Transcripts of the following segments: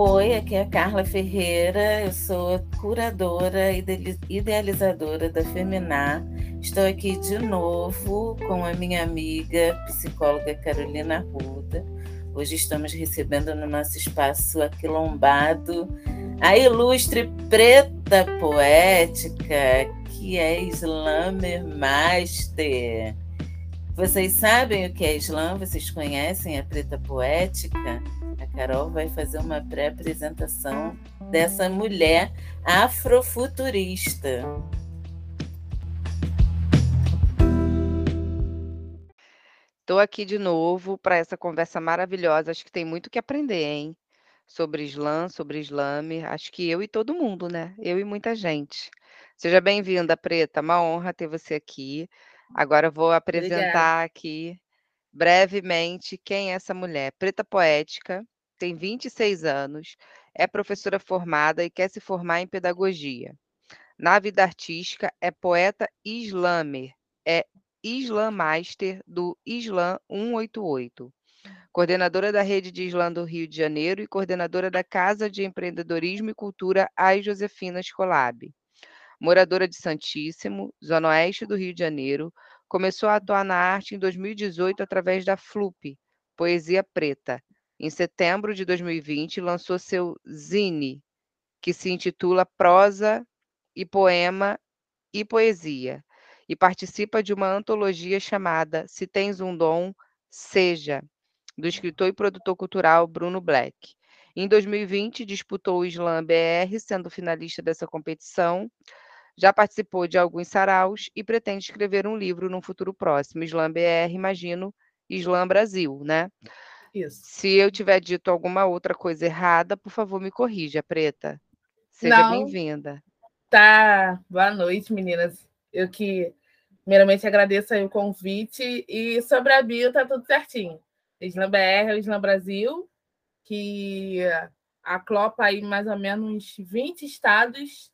Oi, aqui é a Carla Ferreira, eu sou curadora e idealizadora da Feminar. Estou aqui de novo com a minha amiga psicóloga Carolina Ruda. Hoje estamos recebendo no nosso espaço aquilombado a ilustre preta poética, que é Slammer Master. Vocês sabem o que é slam? Vocês conhecem a preta poética? Carol vai fazer uma pré-apresentação dessa mulher afrofuturista. Estou aqui de novo para essa conversa maravilhosa. Acho que tem muito que aprender, hein? Sobre Islã, sobre Islame. Acho que eu e todo mundo, né? Eu e muita gente. Seja bem-vinda, Preta. Uma honra ter você aqui. Agora eu vou apresentar Obrigada. aqui brevemente quem é essa mulher. Preta Poética, tem 26 anos, é professora formada e quer se formar em pedagogia. Na vida artística, é poeta islamer, é Islam Master do Islam 188, coordenadora da Rede de Islã do Rio de Janeiro e coordenadora da Casa de Empreendedorismo e Cultura Ai Josefina Escolab. Moradora de Santíssimo, Zona Oeste do Rio de Janeiro, começou a atuar na arte em 2018 através da FLUP, Poesia Preta, em setembro de 2020, lançou seu zine, que se intitula Prosa e Poema e Poesia, e participa de uma antologia chamada Se Tens um Dom, Seja, do escritor e produtor cultural Bruno Black. Em 2020, disputou o Slam BR, sendo finalista dessa competição. Já participou de alguns saraus e pretende escrever um livro no futuro próximo. Slam BR, imagino, Slam Brasil, né? Isso. Se eu tiver dito alguma outra coisa errada, por favor, me corrija, Preta. Seja bem-vinda. Tá. Boa noite, meninas. Eu que, primeiramente, agradeço o convite. E sobre a bio, tá tudo certinho. Islam BR, Islam Brasil, que aclopa aí mais ou menos 20 estados.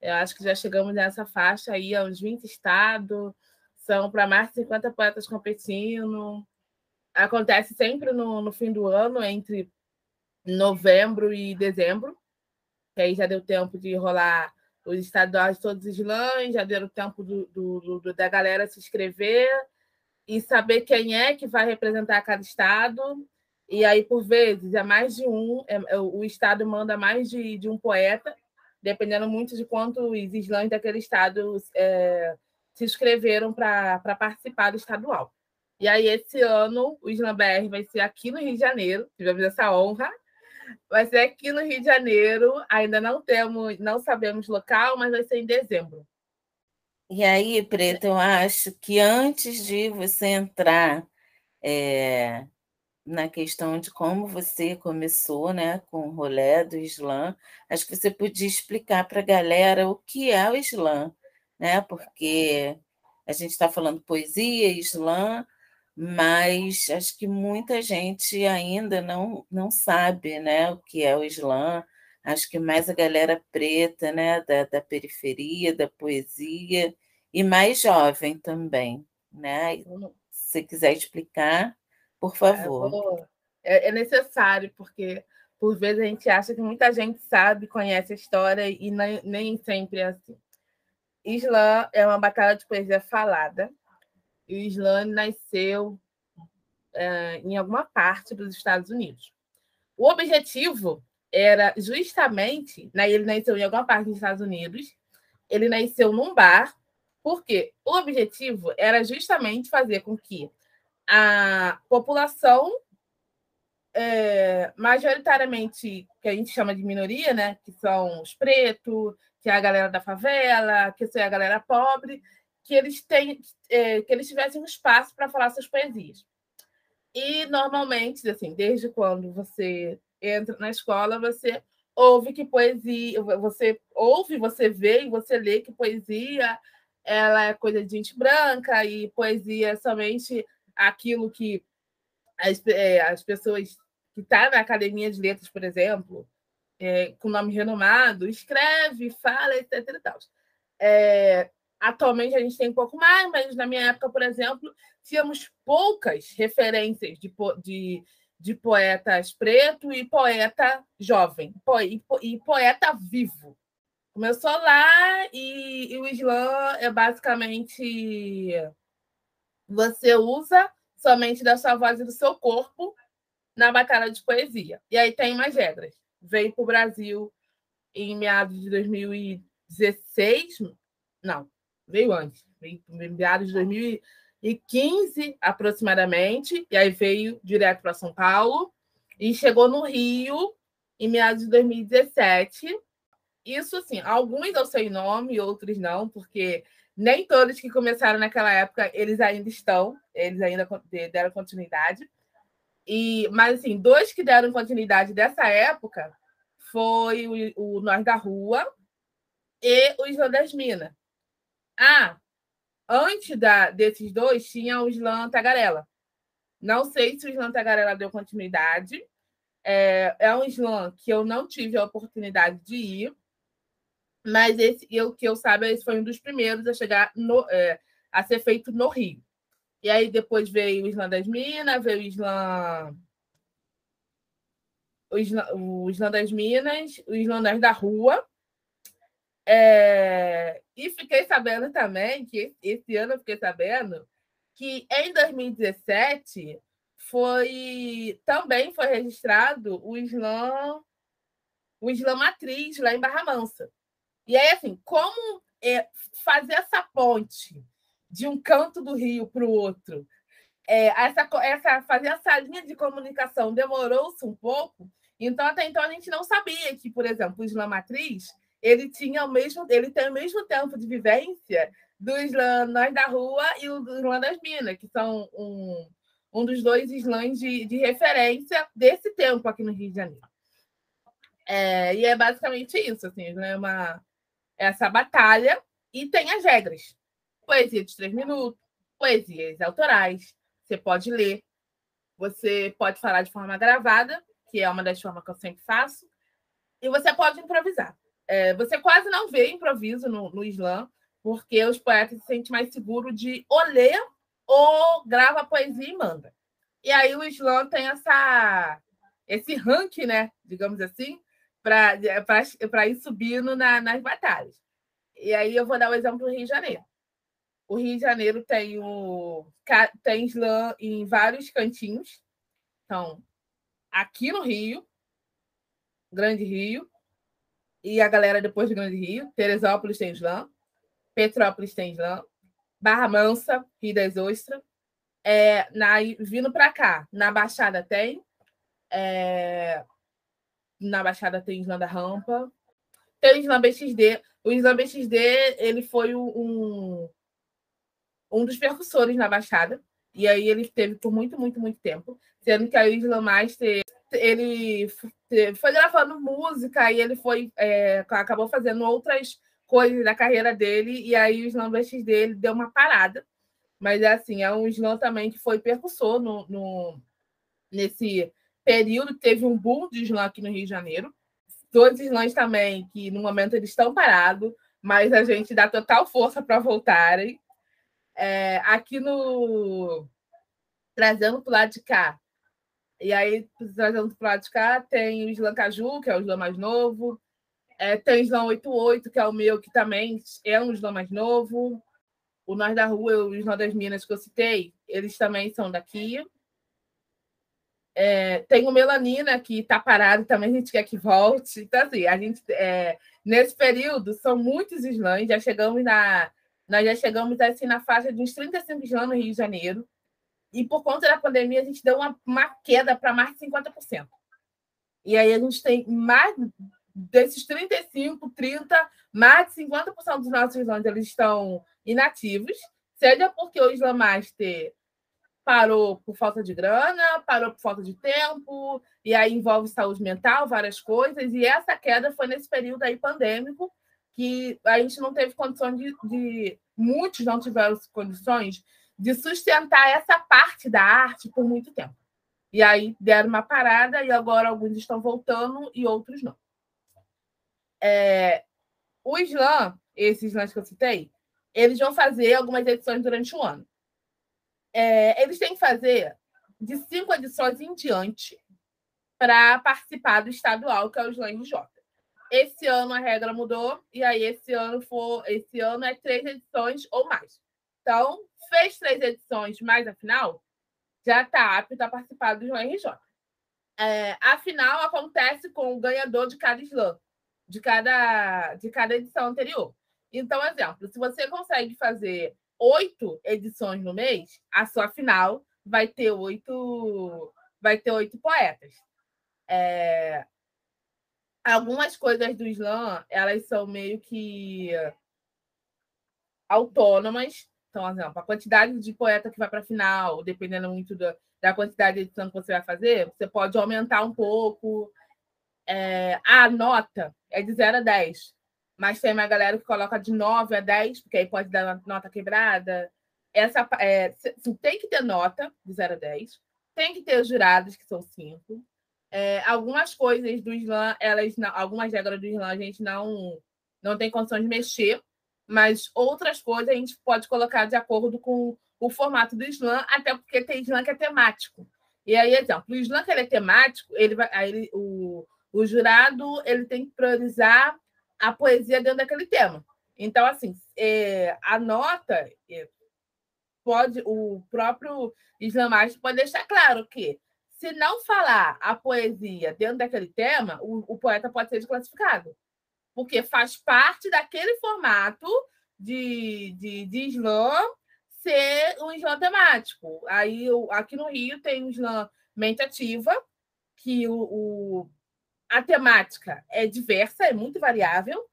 Eu acho que já chegamos nessa faixa aí, uns 20 estados. São para mais de 50 poetas competindo acontece sempre no, no fim do ano, entre novembro e dezembro, que aí já deu tempo de rolar os estaduais todos os lãs, já deu tempo do, do, do, da galera se inscrever e saber quem é que vai representar cada estado. E aí, por vezes, é mais de um, é, é o estado manda mais de, de um poeta, dependendo muito de quantos slams daquele estado é, se inscreveram para participar do estadual. E aí, esse ano, o Slam BR vai ser aqui no Rio de Janeiro. Tivemos essa honra. Vai ser aqui no Rio de Janeiro. Ainda não temos, não sabemos local, mas vai ser em dezembro. E aí, Preta, eu acho que antes de você entrar é, na questão de como você começou né, com o rolê do Islã, acho que você podia explicar para a galera o que é o Islã, né? porque a gente está falando poesia, Islã, mas acho que muita gente ainda não, não sabe né, o que é o Islã. Acho que mais a galera preta, né, da, da periferia, da poesia, e mais jovem também. Né? Se você quiser explicar, por é, favor. É, é necessário, porque por vezes a gente acha que muita gente sabe, conhece a história, e nem, nem sempre é assim. Islã é uma batalha de poesia falada, e o Islã nasceu é, em alguma parte dos Estados Unidos. O objetivo era justamente, né, ele nasceu em alguma parte dos Estados Unidos, ele nasceu num bar, porque o objetivo era justamente fazer com que a população é, majoritariamente que a gente chama de minoria, né, que são os pretos, que é a galera da favela, que é a galera pobre, que eles, têm, é, que eles tivessem um espaço para falar suas poesias. E, normalmente, assim, desde quando você entra na escola, você ouve que poesia, você ouve, você vê e você lê que poesia ela é coisa de gente branca e poesia é somente aquilo que as, é, as pessoas que estão tá na academia de letras, por exemplo, é, com nome renomado, escreve, fala, etc. E tal. É, Atualmente a gente tem um pouco mais, mas na minha época, por exemplo, tínhamos poucas referências de, de, de poetas preto e poeta jovem, e poeta vivo. Começou lá e, e o slam é basicamente você usa somente da sua voz e do seu corpo na batalha de poesia. E aí tem mais regras. Veio para o Brasil em meados de 2016, não, veio antes, veio em meados de 2015 aproximadamente, e aí veio direto para São Paulo e chegou no Rio em meados de 2017. Isso, assim, alguns eu sei nome, outros não, porque nem todos que começaram naquela época, eles ainda estão, eles ainda deram continuidade. E, mas, assim, dois que deram continuidade dessa época foi o, o Nós da Rua e o Islã das Minas. Ah, antes da, desses dois, tinha o Islã Tagarela. Não sei se o Islã Tagarela deu continuidade. É, é um Islã que eu não tive a oportunidade de ir, mas esse, eu, que eu saiba, esse foi um dos primeiros a chegar no, é, a ser feito no Rio. E aí depois veio o Islã das Minas, veio o Islã. O Islã, o Islã das Minas, o Islã da Rua. É... E fiquei sabendo também que esse ano eu fiquei sabendo que em 2017 foi também foi registrado o Islã o Islã Matriz lá em Barra Mansa. E aí, assim, como é, fazer essa ponte de um canto do Rio para o outro, é, essa, essa, fazer essa linha de comunicação demorou-se um pouco, então até então a gente não sabia que, por exemplo, o Islã Matriz ele tinha o mesmo, ele tem o mesmo tempo de vivência do Islã Nós da Rua e o do Islã das Minas, que são um, um dos dois islãs de, de referência desse tempo aqui no Rio de Janeiro. É, e é basicamente isso, assim, é uma, essa batalha e tem as regras. Poesia de três minutos, poesias autorais, você pode ler, você pode falar de forma gravada, que é uma das formas que eu sempre faço, e você pode improvisar. É, você quase não vê improviso no, no Islã, porque os poetas se sentem mais seguros de ou ler ou grava a poesia e manda. E aí o Islã tem essa, esse ranking, né, digamos assim, para ir subindo na, nas batalhas. E aí eu vou dar o exemplo do Rio de Janeiro. O Rio de Janeiro tem o tem slam em vários cantinhos. Então, aqui no Rio, Grande Rio, e a galera depois do Grande Rio, Teresópolis tem slam, Petrópolis tem slam, Barra Mansa, Rio das Ostras. É, na, vindo para cá, na Baixada tem, é, na Baixada tem Islã da Rampa. Tem o Islã BXD. O Islã BXD ele foi um, um dos percussores na Baixada. E aí ele teve por muito, muito, muito tempo. Sendo que a Isla Master ele foi gravando música e ele foi é, acabou fazendo outras coisas da carreira dele. E aí o Islã BXD ele deu uma parada. Mas é assim, é um Islã também que foi percussor no, no nesse período teve um boom de slam aqui no Rio de Janeiro. Os slams também, que no momento eles estão parados, mas a gente dá total força para voltarem. É, aqui no. Trazendo para o lado de cá. E aí, trazendo para o lado de cá, tem o Slam Caju, que é o slam mais novo. É, tem o Slam 88, que é o meu, que também é um slam mais novo. O Nós da Rua e o Slam das Minas, que eu citei, eles também são daqui. É, tem o Melanina, que está parado, também a gente quer que volte. Então, assim, a gente, é, nesse período, são muitos slams, já chegamos na. Nós já chegamos assim, na faixa de uns 35 slams no Rio de Janeiro. E por conta da pandemia, a gente deu uma, uma queda para mais de 50%. E aí a gente tem mais desses 35, 30, mais de 50% dos nossos slams eles estão inativos, seja porque o Slam Master parou por falta de grana, parou por falta de tempo, e aí envolve saúde mental, várias coisas, e essa queda foi nesse período aí pandêmico, que a gente não teve condições de, de muitos não tiveram condições de sustentar essa parte da arte por muito tempo. E aí deram uma parada e agora alguns estão voltando e outros não. É, o Islã, esses slams que eu citei, eles vão fazer algumas edições durante o ano é, eles têm que fazer de cinco edições em diante para participar do estadual, que é o Slam RJ. Esse ano a regra mudou, e aí esse ano for, esse ano é três edições ou mais. Então, fez três edições mais a final, já está apto a participar do RJ. É, a final acontece com o ganhador de cada slam, de cada, de cada edição anterior. Então, exemplo, se você consegue fazer oito edições no mês, a sua final vai ter oito, vai ter oito poetas. É, algumas coisas do slam, elas são meio que autônomas. Então, exemplo, a quantidade de poeta que vai para a final, dependendo muito da, da quantidade de edição que você vai fazer, você pode aumentar um pouco. É, a nota é de 0 a 10 mas tem uma galera que coloca de 9 a 10, porque aí pode dar nota quebrada. Essa, é, tem que ter nota de 0 a 10, tem que ter os jurados, que são 5. É, algumas coisas do Islã, elas algumas regras do Islã a gente não, não tem condições de mexer, mas outras coisas a gente pode colocar de acordo com o formato do Islã, até porque tem Islã que é temático. E aí, exemplo, o Islã que é temático, ele vai, aí ele, o, o jurado ele tem que priorizar a poesia dentro daquele tema. Então, assim, é, a nota é, pode, o próprio islamista pode deixar claro que se não falar a poesia dentro daquele tema, o, o poeta pode ser desclassificado, porque faz parte daquele formato de, de, de slam ser um slam temático. Aí, aqui no Rio tem o slam mente ativa, que o, o a temática é diversa, é muito variável.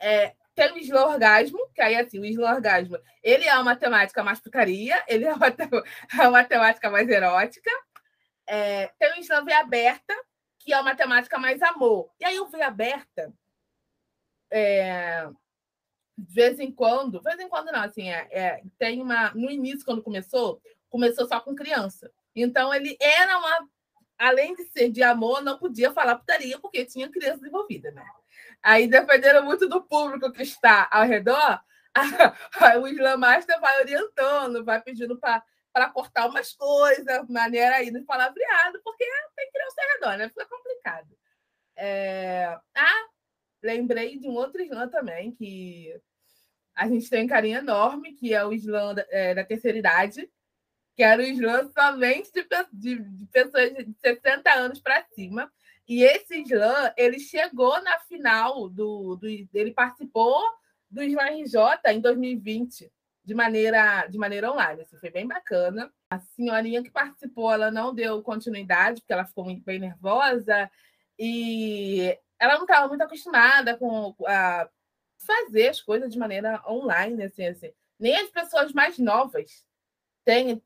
É, tem o Isla Orgasmo, que aí, assim, o Isla Orgasmo, ele é uma temática mais putaria, ele é uma, é uma temática mais erótica. É, tem o Isla V Aberta, que é uma temática mais amor. E aí o V Aberta, é, de vez em quando, de vez em quando não, assim, é, é, tem uma... No início, quando começou, começou só com criança. Então, ele era uma além de ser de amor, não podia falar putaria porque tinha crianças envolvidas, né? Aí, dependendo muito do público que está ao redor, a, o Islam Master vai orientando, vai pedindo para cortar umas coisas, maneira aí de palavreado, porque tem criança ao redor, né? Fica complicado. É... Ah, lembrei de um outro Islã também, que a gente tem um carinho enorme, que é o Islã da, é, da terceira idade, que era o slam somente de, de, de pessoas de 60 anos para cima. E esse slam, ele chegou na final do, do ele participou do Slam RJ em 2020 de maneira de maneira online. Assim, foi bem bacana. A senhorinha que participou, ela não deu continuidade porque ela ficou muito bem nervosa e ela não estava muito acostumada com a fazer as coisas de maneira online, assim, assim. Nem as pessoas mais novas têm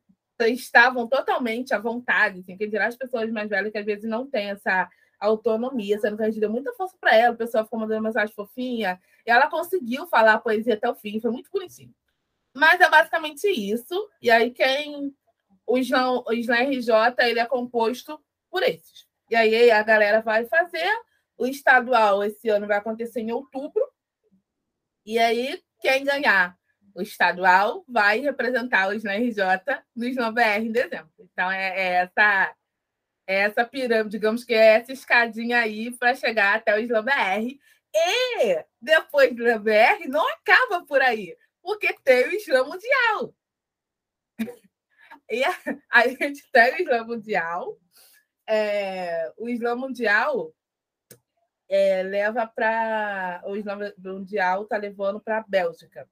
estavam totalmente à vontade, assim, que dirá as pessoas mais velhas que às vezes não têm essa autonomia, sendo que a gente deu muita força para ela, o pessoal ficou mandando mensagem fofinha, e ela conseguiu falar a poesia até o fim, foi muito bonitinho. Mas é basicamente isso, e aí quem... O Slam, o Slam RJ, ele é composto por esses. E aí a galera vai fazer, o estadual esse ano vai acontecer em outubro, e aí quem ganhar o estadual vai representar os na RJ no Slam BR em dezembro. Então, é, é essa é essa pirâmide, digamos que é essa escadinha aí para chegar até o Slam BR. E depois do Slam BR não acaba por aí, porque tem o Slam Mundial. E a, gente tem o Slam Mundial. É, o Slam Mundial é, leva para. O Slam Mundial está levando para a Bélgica.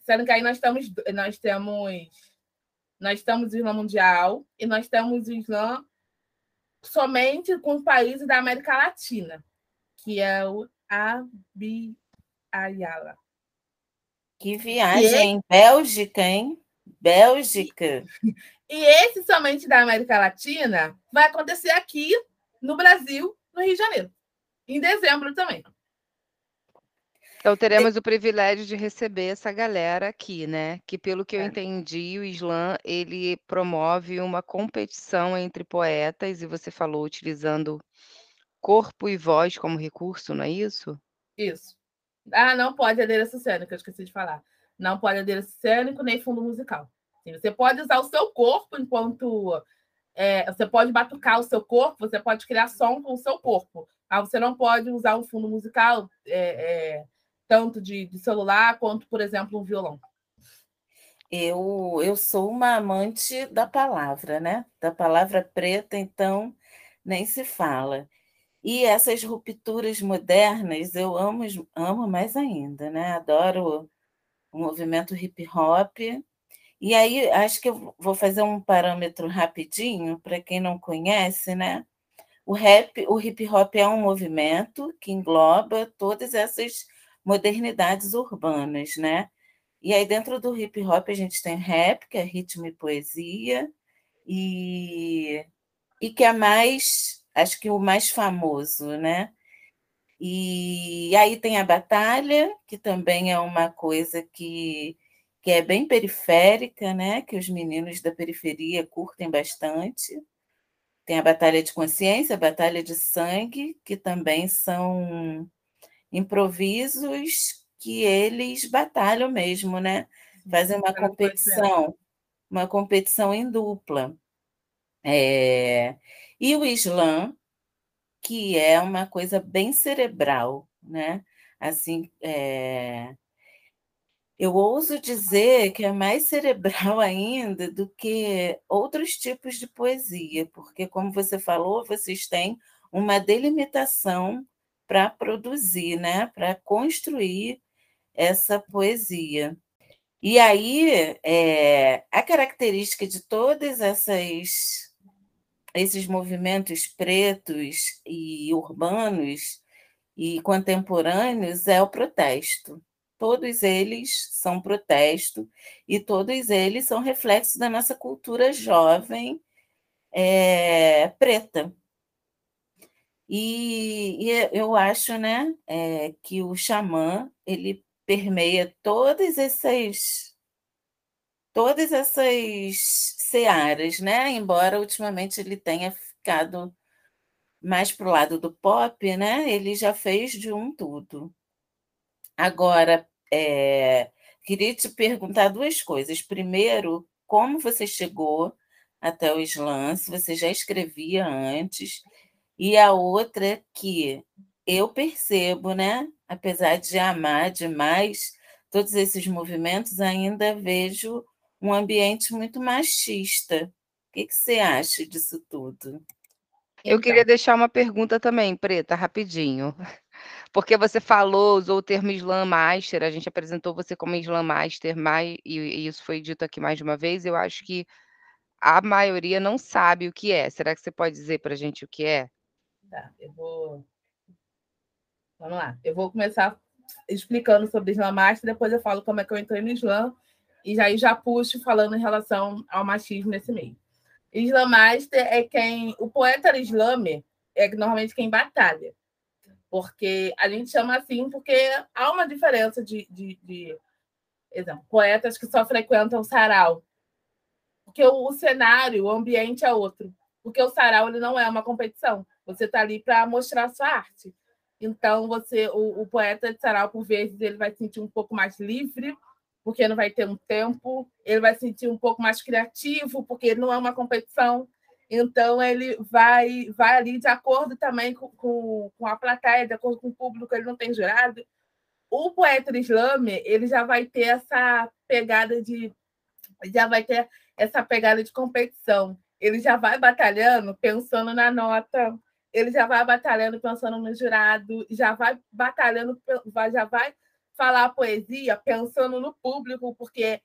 Sendo que aí nós estamos, nós temos, nós estamos o Islã Mundial e nós temos o Islã somente com os países da América Latina, que é o Abiyala. Que viagem, e Bélgica, hein? Bélgica. E esse somente da América Latina vai acontecer aqui no Brasil, no Rio de Janeiro, em dezembro também. Então teremos o privilégio de receber essa galera aqui, né? Que pelo que eu é. entendi, o Islã ele promove uma competição entre poetas e você falou utilizando corpo e voz como recurso, não é isso? Isso. Ah, não pode adereço cênico, eu esqueci de falar. Não pode adereço cênico nem fundo musical. Você pode usar o seu corpo enquanto. É, você pode batucar o seu corpo, você pode criar som com o seu corpo. Mas você não pode usar um fundo musical é, é, tanto de, de celular quanto, por exemplo, um violão. Eu, eu sou uma amante da palavra, né? Da palavra preta, então nem se fala. E essas rupturas modernas eu amo, amo mais ainda, né? Adoro o movimento hip hop. E aí acho que eu vou fazer um parâmetro rapidinho para quem não conhece, né? O rap, o hip hop é um movimento que engloba todas essas modernidades urbanas, né? E aí, dentro do hip hop, a gente tem rap, que é ritmo e poesia, e, e que é mais, acho que o mais famoso, né? E aí tem a batalha, que também é uma coisa que, que é bem periférica, né? Que os meninos da periferia curtem bastante. Tem a batalha de consciência, a batalha de sangue, que também são improvisos que eles batalham mesmo, né? Fazem uma competição, uma competição em dupla. É... E o Islã, que é uma coisa bem cerebral, né? Assim, é... eu ouso dizer que é mais cerebral ainda do que outros tipos de poesia, porque, como você falou, vocês têm uma delimitação para produzir, né? para construir essa poesia. E aí, é, a característica de essas esses movimentos pretos e urbanos e contemporâneos é o protesto. Todos eles são protesto e todos eles são reflexo da nossa cultura jovem é, preta. E, e, eu acho né, é, que o xamã ele permeia todas essas todas essas searas, né? Embora ultimamente ele tenha ficado mais para o lado do pop, né? Ele já fez de um tudo. Agora, é, queria te perguntar duas coisas. Primeiro, como você chegou até o Islã? Se você já escrevia antes? E a outra é que eu percebo, né? Apesar de amar demais todos esses movimentos, ainda vejo um ambiente muito machista. O que, que você acha disso tudo? Eu então. queria deixar uma pergunta também, Preta, rapidinho. Porque você falou, usou o termo Slam Master, a gente apresentou você como Slam Master, e isso foi dito aqui mais de uma vez. Eu acho que a maioria não sabe o que é. Será que você pode dizer para a gente o que é? Tá, eu vou Vamos lá. Eu vou começar explicando sobre Islã Master, depois eu falo como é que eu entrei no Islã, e aí já puxo falando em relação ao machismo nesse meio. Islã Master é quem. O poeta islame é normalmente quem batalha. Porque a gente chama assim porque há uma diferença de, de, de exemplo, poetas que só frequentam sarau. Porque o, o cenário, o ambiente é outro. Porque o sarau ele não é uma competição. Você está ali para mostrar a sua arte. Então, você, o, o poeta de sarau, por vezes, ele vai se sentir um pouco mais livre, porque não vai ter um tempo, ele vai se sentir um pouco mais criativo, porque não é uma competição. Então, ele vai, vai ali de acordo também com, com, com a plateia, de acordo com o público, ele não tem jurado. O poeta islame, ele já vai ter essa pegada de já vai ter essa pegada de competição. Ele já vai batalhando, pensando na nota, ele já vai batalhando pensando no jurado, já vai batalhando, já vai falar a poesia pensando no público, porque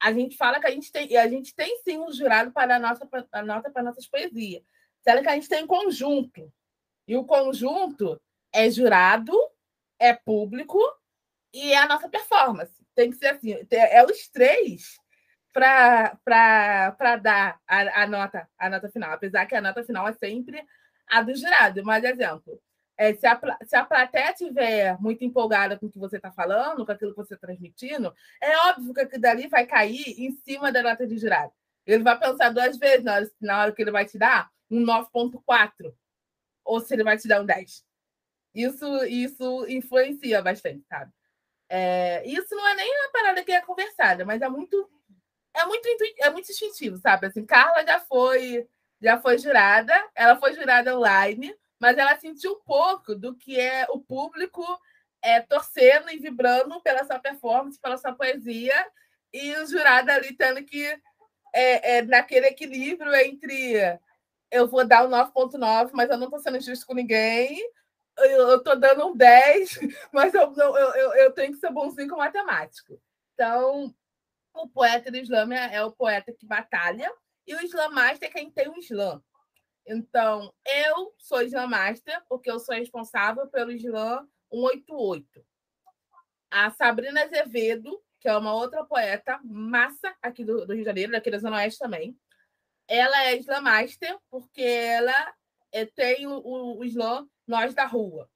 a gente fala que a gente tem, a gente tem sim um jurado para a nossa a nota para nossas poesias. Será que a gente tem conjunto? E o conjunto é jurado, é público e é a nossa performance. Tem que ser assim, é os três para dar a, a, nota a nota final, apesar que a nota final é sempre a do jurado. Mas, exemplo, é, se, a, se a plateia estiver muito empolgada com o que você está falando, com aquilo que você está transmitindo, é óbvio que aquilo dali vai cair em cima da nota de jurado. Ele vai pensar duas vezes na hora, na hora que ele vai te dar um 9,4 ou se ele vai te dar um 10. Isso, isso influencia bastante, sabe? É, isso não é nem uma parada que é conversada, mas é muito é muito, é muito instintivo, sabe? Assim, Carla já foi, já foi jurada, ela foi jurada online, mas ela sentiu um pouco do que é o público é, torcendo e vibrando pela sua performance, pela sua poesia, e o jurado ali tendo que, é, é, naquele equilíbrio entre eu vou dar um 9,9, mas eu não estou sendo justo com ninguém, eu estou dando um 10, mas eu, eu, eu, eu tenho que ser bonzinho com matemático. Então, o poeta do Islã é o poeta que batalha, e o Islam Master é quem tem o Islã. Então, eu sou Islam Master, porque eu sou responsável pelo Islã 188. A Sabrina Azevedo, que é uma outra poeta massa aqui do, do Rio de Janeiro, daqui da Zona Oeste também, ela é Islam Master, porque ela é, tem o, o, o Islã Nós da Rua.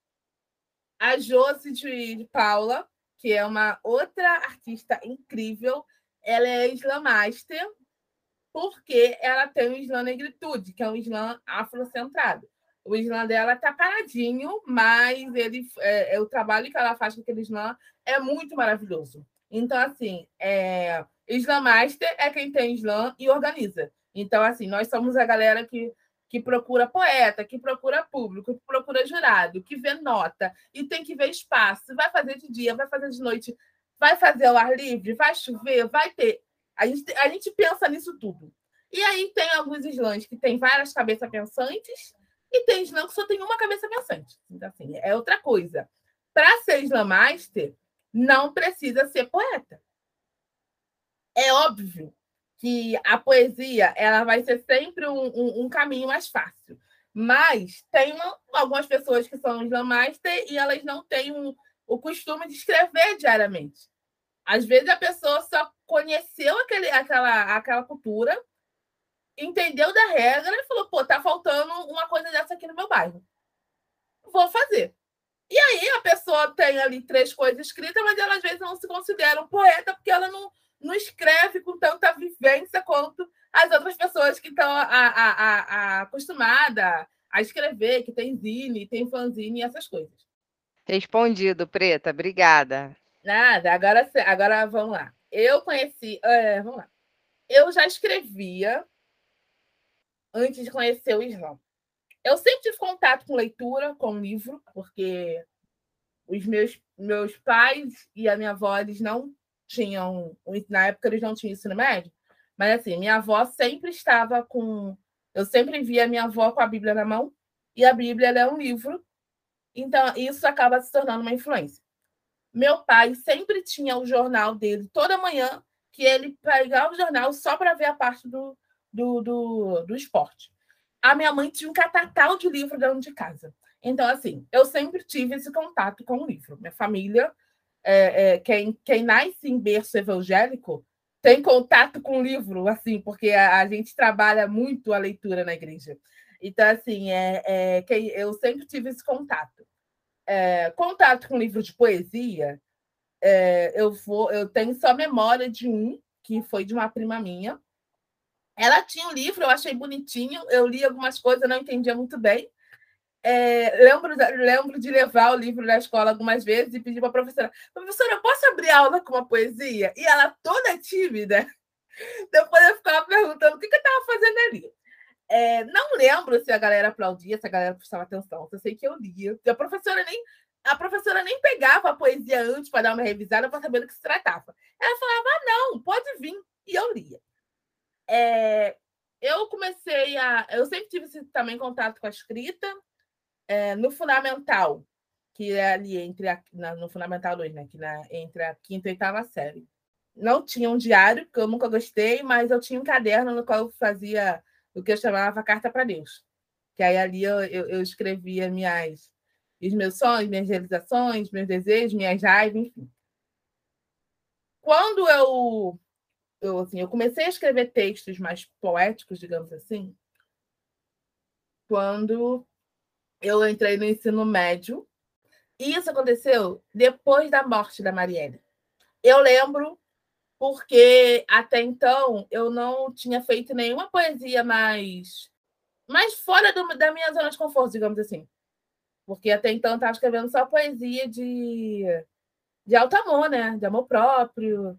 A Josi de, de Paula, que é uma outra artista incrível, ela é Islam Master, porque ela tem o Islã Negritude, que é um Islã afrocentrado. O Islã dela está paradinho, mas ele, é, é, o trabalho que ela faz com aquele Islã é muito maravilhoso. Então, assim, é, Islam Master é quem tem Islã e organiza. Então, assim, nós somos a galera que, que procura poeta, que procura público, que procura jurado, que vê nota e tem que ver espaço. Vai fazer de dia, vai fazer de noite, vai fazer ao ar livre, vai chover, vai ter. A gente, a gente pensa nisso tudo. E aí tem alguns slams que tem várias cabeças pensantes e tem slam que só tem uma cabeça pensante. Então, assim, é outra coisa. Para ser slam master, não precisa ser poeta. É óbvio que a poesia ela vai ser sempre um, um, um caminho mais fácil. Mas tem uma, algumas pessoas que são slam master e elas não têm um, o costume de escrever diariamente. Às vezes a pessoa só conheceu aquele, aquela, aquela cultura, entendeu da regra e falou: pô, tá faltando uma coisa dessa aqui no meu bairro. Vou fazer. E aí a pessoa tem ali três coisas escritas, mas ela às vezes não se considera um poeta porque ela não, não escreve com tanta vivência quanto as outras pessoas que estão acostumadas a escrever, que tem zine, tem fanzine e essas coisas. Respondido, Preta. Obrigada. Nada, agora, agora vamos lá. Eu conheci. É, vamos lá. Eu já escrevia antes de conhecer o Islã. Eu sempre tive contato com leitura, com livro, porque os meus, meus pais e a minha avó eles não tinham. Na época, eles não tinham ensino médio. Mas, assim, minha avó sempre estava com. Eu sempre via minha avó com a Bíblia na mão, e a Bíblia é um livro. Então, isso acaba se tornando uma influência. Meu pai sempre tinha o jornal dele toda manhã, que ele pegava o jornal só para ver a parte do, do, do, do esporte. A minha mãe tinha um catatal de livro dentro de casa. Então, assim, eu sempre tive esse contato com o livro. Minha família, é, é, quem, quem nasce em berço evangélico, tem contato com o livro, assim, porque a, a gente trabalha muito a leitura na igreja. Então, assim, é, é, quem, eu sempre tive esse contato é, contato com livro de poesia, é, eu vou, eu tenho só memória de um que foi de uma prima minha. Ela tinha um livro, eu achei bonitinho, eu li algumas coisas, não entendia muito bem. É, lembro, lembro de levar o livro na escola algumas vezes e pedir para a professora: professora, eu posso abrir aula com uma poesia? E ela toda tímida. Depois eu ficava perguntando o que, que eu estava fazendo ali. É, não lembro se a galera aplaudia, se a galera prestava atenção. Eu sei que eu lia. A professora nem, a professora nem pegava a poesia antes para dar uma revisada para saber do que se tratava. Ela falava: ah, não, pode vir. E eu lia. É, eu comecei a. Eu sempre tive esse, também contato com a escrita. É, no Fundamental, que é ali entre a, na, no Fundamental 2, né? Que na, entre a quinta e oitava série. Não tinha um diário, que eu nunca gostei, mas eu tinha um caderno no qual eu fazia o que eu chamava Carta para Deus. Que aí ali eu, eu, eu escrevia minhas, os meus sonhos, minhas realizações, meus desejos, minhas raivas, enfim. Quando eu, eu, assim, eu comecei a escrever textos mais poéticos, digamos assim, quando eu entrei no ensino médio. E isso aconteceu depois da morte da Marielle. Eu lembro porque até então eu não tinha feito nenhuma poesia mais, mais fora do, da minha zona de conforto, digamos assim. Porque até então eu estava escrevendo só poesia de, de alto amor, né? De amor próprio.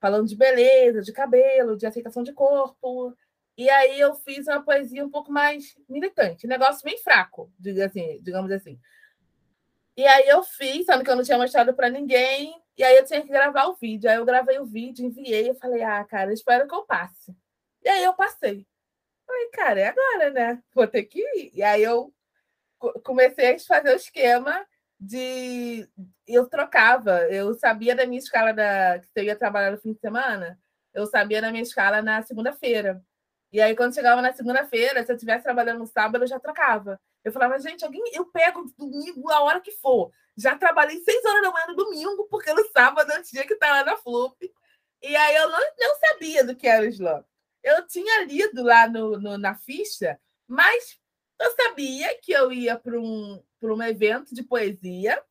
falando de beleza, de cabelo, de aceitação de corpo. E aí eu fiz uma poesia um pouco mais militante, negócio bem fraco, assim, digamos assim. E aí eu fiz, sendo que eu não tinha mostrado para ninguém, e aí eu tinha que gravar o vídeo. Aí eu gravei o vídeo, enviei, eu falei, ah, cara, espero que eu passe. E aí eu passei. Falei, cara, é agora, né? Vou ter que ir. E aí eu comecei a fazer o esquema de eu trocava, eu sabia da minha escala da que eu ia trabalhar no fim de semana, eu sabia da minha escala na segunda-feira. E aí, quando chegava na segunda-feira, se eu estivesse trabalhando no sábado, eu já trocava. Eu falava, gente, alguém, eu pego domingo a hora que for. Já trabalhei seis horas da manhã no domingo, porque no sábado eu tinha que estar lá na Flup. E aí eu não, não sabia do que era o slam. Eu tinha lido lá no, no na ficha, mas eu sabia que eu ia para um, um evento de poesia,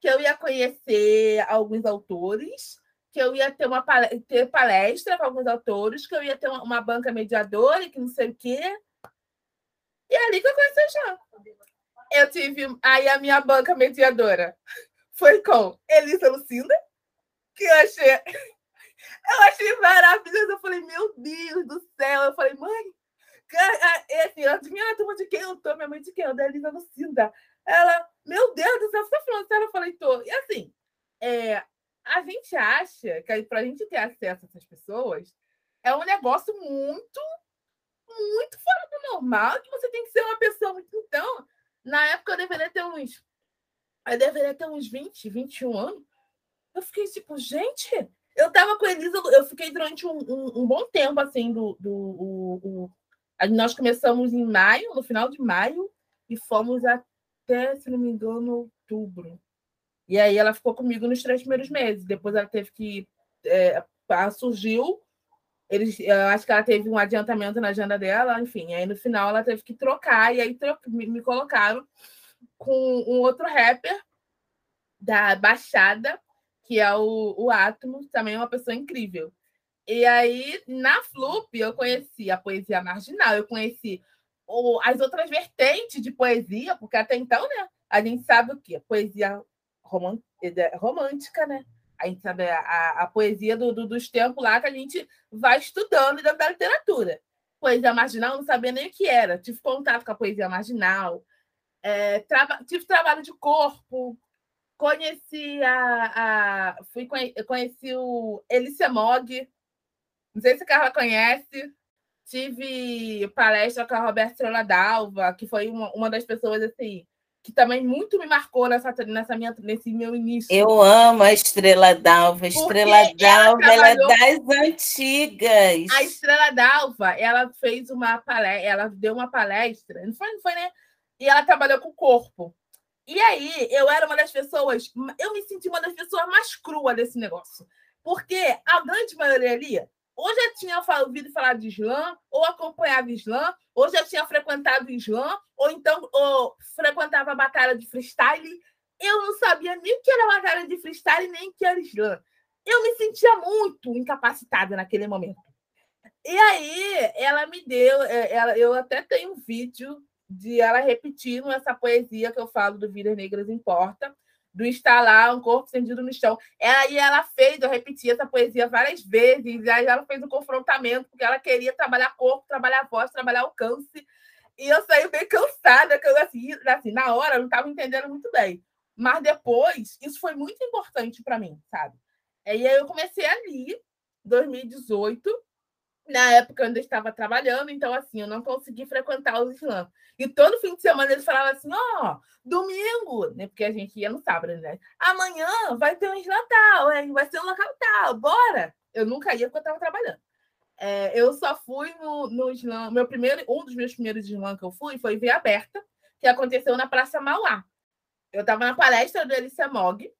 que eu ia conhecer alguns autores, que eu ia ter uma ter palestra com alguns autores, que eu ia ter uma, uma banca mediadora e que não sei o quê. E é ali que eu conheci o Jean. Eu tive aí a minha banca mediadora foi com Elisa Lucinda, que eu achei eu achei maravilhoso. Eu falei, meu Deus do céu. Eu falei, mãe, assim, adivinha a turma de quem eu tô? Minha mãe de quem? Eu da Elisa Lucinda. Ela, meu Deus do céu, você tá falando sério? Eu falei, tô. E assim, é, a gente acha que para a gente ter acesso a essas pessoas é um negócio muito, muito fora do normal, que você tem que ser uma pessoa muito. Então, na época eu deveria ter uns. Eu deveria ter uns 20, 21 anos. Eu fiquei tipo, gente, eu tava com a Elisa, eu fiquei durante um, um, um bom tempo assim do. do o, o, nós começamos em maio, no final de maio, e fomos até, se não me engano, outubro. E aí ela ficou comigo nos três primeiros meses. Depois ela teve que. É, surgiu. Eles, eu acho que ela teve um adiantamento na agenda dela, enfim. Aí no final ela teve que trocar, e aí tro me, me colocaram com um outro rapper da Baixada, que é o, o Átomo, também é uma pessoa incrível. E aí, na Flup, eu conheci a poesia marginal, eu conheci o, as outras vertentes de poesia, porque até então, né, a gente sabe o que? Poesia romântica, né? A gente sabe a, a poesia do, do, dos tempos lá que a gente vai estudando da literatura. Poesia marginal, não sabia nem o que era. Tive contato com a poesia marginal, é, trava, tive trabalho de corpo, conheci a, a fui conheci o Elissemog, não sei se a Carla conhece. Tive palestra com a Roberta Estrela Dalva, que foi uma, uma das pessoas assim que também muito me marcou nessa, nessa minha, nesse meu início. Eu amo a Estrela Dalva. Estrela Dalva, ela, ela é das antigas. A Estrela Dalva, ela fez uma palestra, ela deu uma palestra, não foi, não foi, né? E ela trabalhou com o corpo. E aí, eu era uma das pessoas, eu me senti uma das pessoas mais cruas desse negócio. Porque a grande maioria ali ou já tinha ouvido falar de slam, ou acompanhava slam, ou já tinha frequentado slam, ou então ou frequentava a batalha de freestyle. Eu não sabia nem o que era batalha de freestyle, nem o que era slam. Eu me sentia muito incapacitada naquele momento. E aí, ela me deu, é, ela, eu até tenho um vídeo de ela repetindo essa poesia que eu falo do Vidas Negras Importa, do lá, um corpo estendido no chão. Aí ela fez, eu repeti essa poesia várias vezes, e aí ela fez um confrontamento, porque ela queria trabalhar corpo, trabalhar voz, trabalhar alcance. E eu saí bem cansada, que eu assim, assim na hora eu não estava entendendo muito bem. Mas depois, isso foi muito importante para mim, sabe? E aí eu comecei ali, 2018, na época eu ainda estava trabalhando, então assim, eu não consegui frequentar os slams. E todo fim de semana eles falavam assim: ó, oh, domingo, né? Porque a gente ia no sábado, né? Amanhã vai ter um slam tal, vai ser um local tal, bora! Eu nunca ia porque eu estava trabalhando. É, eu só fui no, no slam, meu primeiro, um dos meus primeiros slam que eu fui foi Via Aberta, que aconteceu na Praça Mauá. Eu estava na palestra do Elícia Mog,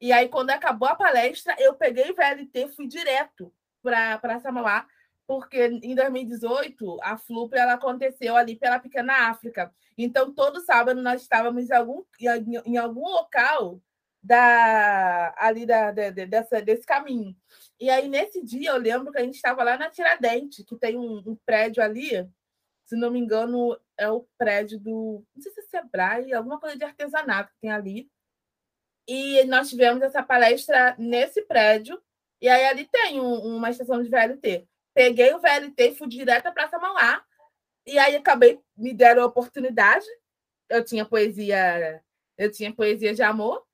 e aí quando acabou a palestra, eu peguei o VLT, fui direto para Praça Mauá, porque em 2018 a FLUP ela aconteceu ali pela Pequena África. Então, todo sábado nós estávamos em algum, em, algum local da, ali da, de, dessa, desse caminho. E aí, nesse dia, eu lembro que a gente estava lá na Tiradentes, que tem um, um, prédio ali, se não me engano, é o prédio do. Não sei se é Sebrae, alguma coisa de artesanato que tem ali. E nós tivemos essa palestra nesse prédio E aí ali tem um, uma estação de VLT. Peguei o VLT e fui direto para Mauá. E aí acabei, me deram a oportunidade. Eu tinha poesia, eu tinha poesia de amor.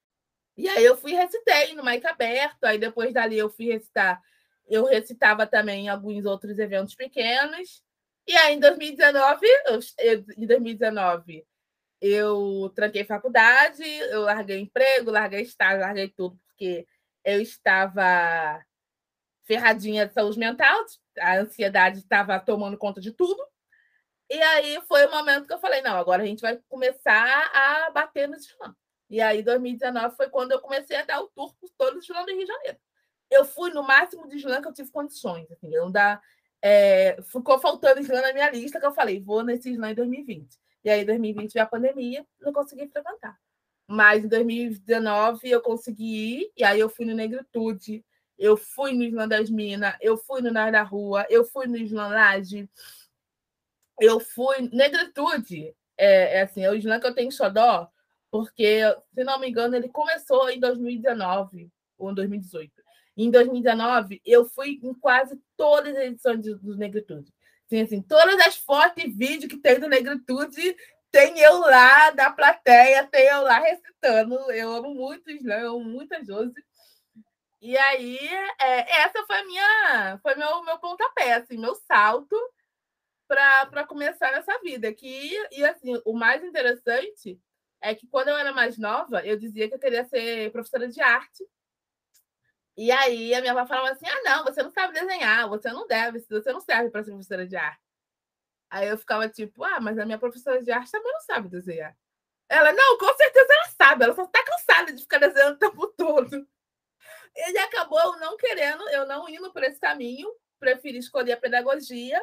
E aí eu fui recitei no Maica Aberto. Aí depois dali eu fui recitar. Eu recitava também em alguns outros eventos pequenos. E aí em 2019, eu, eu, em 2019, eu tranquei faculdade, eu larguei emprego, larguei estágio, larguei tudo, porque eu estava ferradinha de saúde mental, a ansiedade estava tomando conta de tudo. E aí foi o momento que eu falei: não, agora a gente vai começar a bater no slam. E aí, 2019 foi quando eu comecei a dar o tour por todo o slam do Rio de Janeiro. Eu fui no máximo de slam que eu tive condições. Assim, eu é, ficou faltando slam na minha lista, que eu falei: vou nesse slam em 2020. E aí, 2020 veio a pandemia, não consegui frequentar. Mas em 2019 eu consegui ir, e aí eu fui no Negritude, eu fui no Islã das Minas, eu fui no Nar da Rua, eu fui no Islã Laje, eu fui. Negritude, é, é assim, é o Islã que eu tenho xodó, porque, se não me engano, ele começou em 2019 ou em 2018. Em 2019, eu fui em quase todas as edições do Negritude. Sim, assim, todas as fotos e vídeos que tem do Negritude, tem eu lá da plateia, tem eu lá recitando. Eu amo muito o Islã, eu amo muito a Josi. E aí, é, essa foi minha, foi meu, meu pontapé, assim, meu salto para começar nessa vida. Que, e assim, o mais interessante é que quando eu era mais nova, eu dizia que eu queria ser professora de arte. E aí a minha avó falava assim: ah, não, você não sabe desenhar, você não deve, você não serve para ser professora de arte. Aí eu ficava tipo, ah, mas a minha professora de arte também não sabe desenhar. Ela, não, com certeza ela sabe, ela só está cansada de ficar desenhando o tempo todo. Ele acabou não querendo, eu não indo por esse caminho, preferi escolher a pedagogia,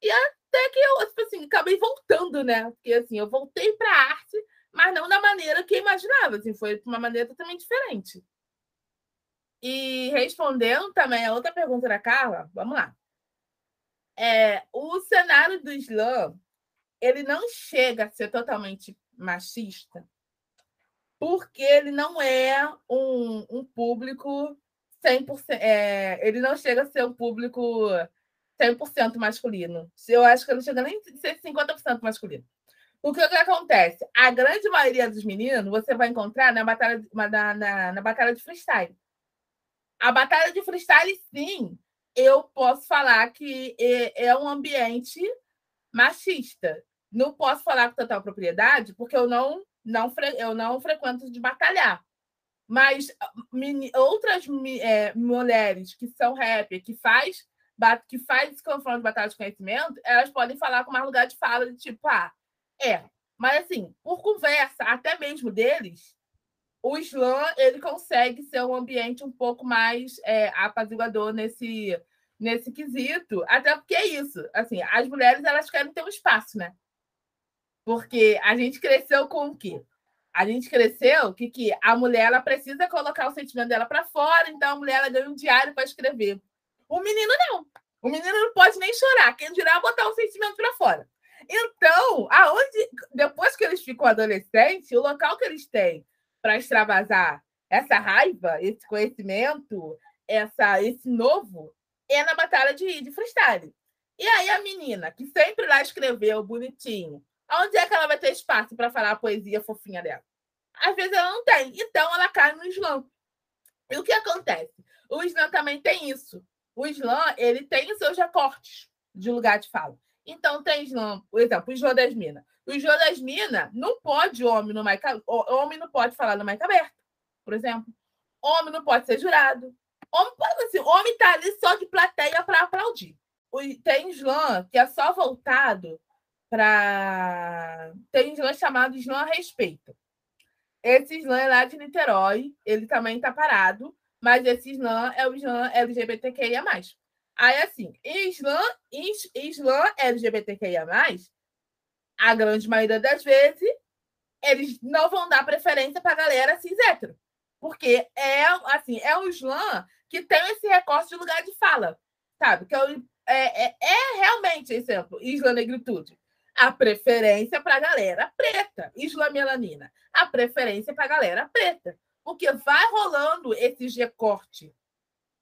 e até que eu, tipo assim, acabei voltando, né? Porque assim, eu voltei para a arte, mas não da maneira que eu imaginava, assim, foi de uma maneira totalmente diferente. E respondendo também a outra pergunta da Carla, vamos lá. É, o cenário do Islã ele não chega a ser totalmente machista, porque ele não é um, um público 100%, é, ele não chega a ser um público 100% masculino. Eu acho que ele não chega nem a ser 50% masculino. O que, que acontece? A grande maioria dos meninos você vai encontrar na batalha, na, na, na batalha de freestyle. A batalha de freestyle, sim, eu posso falar que é, é um ambiente machista. Não posso falar com total propriedade, porque eu não, não, eu não frequento de batalhar. Mas outras é, mulheres que são rap, que faz que faz esse confronto de batalha de conhecimento, elas podem falar com mais lugar de fala, de tipo, ah, é. Mas, assim, por conversa, até mesmo deles, o slam ele consegue ser um ambiente um pouco mais é, apaziguador nesse, nesse quesito, até porque é isso, assim, as mulheres elas querem ter um espaço, né? Porque a gente cresceu com o quê? A gente cresceu que, que a mulher ela precisa colocar o sentimento dela para fora, então a mulher ela ganha um diário para escrever. O menino não. O menino não pode nem chorar, quem dirá botar o sentimento para fora. Então, aonde depois que eles ficam adolescentes, o local que eles têm para extravasar essa raiva, esse conhecimento, essa, esse novo, é na batalha de, de freestyle. E aí a menina, que sempre lá escreveu bonitinho, onde é que ela vai ter espaço para falar a poesia fofinha dela? Às vezes ela não tem. Então ela cai no slam. E o que acontece? O slam também tem isso. O slam, ele tem os seus recortes de lugar de fala. Então tem slam, por exemplo, o slam das minas. O João das Minas não pode homem no mic, homem não pode falar no mic aberto, por exemplo. Homem não pode ser jurado. Homem pode assim, homem está ali só de plateia para aplaudir. Tem slam que é só voltado para tem slam chamado slam respeito. Esse slam é lá de Niterói, ele também está parado, mas esse slam é o slam LGBTQIA+. Aí, assim, slam, slam LGBTQIA+, a grande maioria das vezes, eles não vão dar preferência para a galera cis hétero. Porque é assim, é um slam que tem esse recorte de lugar de fala, sabe? Que é, é, é, é realmente, exemplo, Isla Negritude. A preferência para a galera preta. Isla Melanina. A preferência para a galera preta. Porque vai rolando esse recorte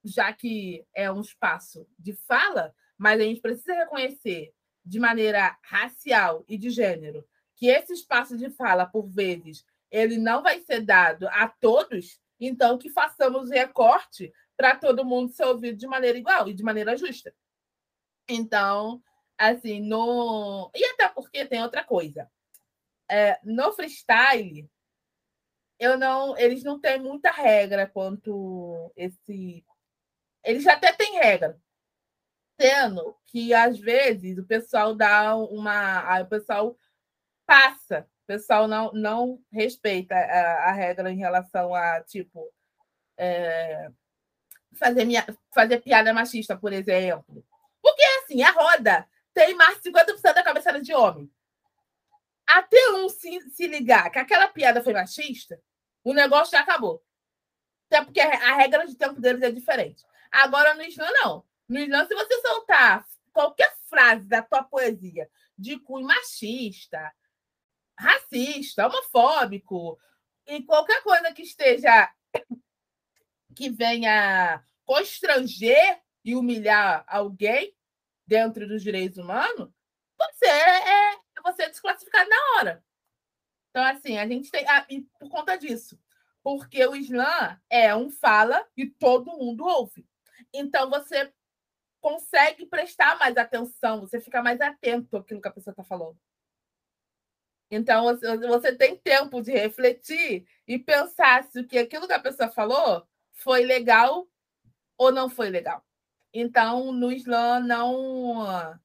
já que é um espaço de fala, mas a gente precisa reconhecer de maneira racial e de gênero que esse espaço de fala, por vezes, ele não vai ser dado a todos, então que façamos recorte para todo mundo ser ouvido de maneira igual e de maneira justa. Então, assim, no. E até porque tem outra coisa. É, no freestyle, eu não, eles não têm muita regra quanto esse. Eles até têm regra, tendo que às vezes o pessoal dá uma, o pessoal passa, o pessoal não, não respeita a, a regra em relação a tipo é, fazer, minha, fazer piada machista, por exemplo. Porque assim, a roda tem mais de 50% da cabeçada de homem. Até um se, se ligar que aquela piada foi machista, o negócio já acabou. Até porque a regra de tempo deles é diferente. Agora, no Islã, não. No Islã, se você soltar qualquer frase da tua poesia de cunho machista, racista, homofóbico, e qualquer coisa que esteja que venha constranger e humilhar alguém dentro dos direitos humanos, você é, é você é desclassificado na hora. Então, assim, a gente tem. Ah, por conta disso. Porque o Islã é um fala e todo mundo ouve. Então, você consegue prestar mais atenção, você fica mais atento àquilo que a pessoa está falando. Então, você tem tempo de refletir e pensar se aquilo que a pessoa falou foi legal ou não foi legal. Então, no Islã, não.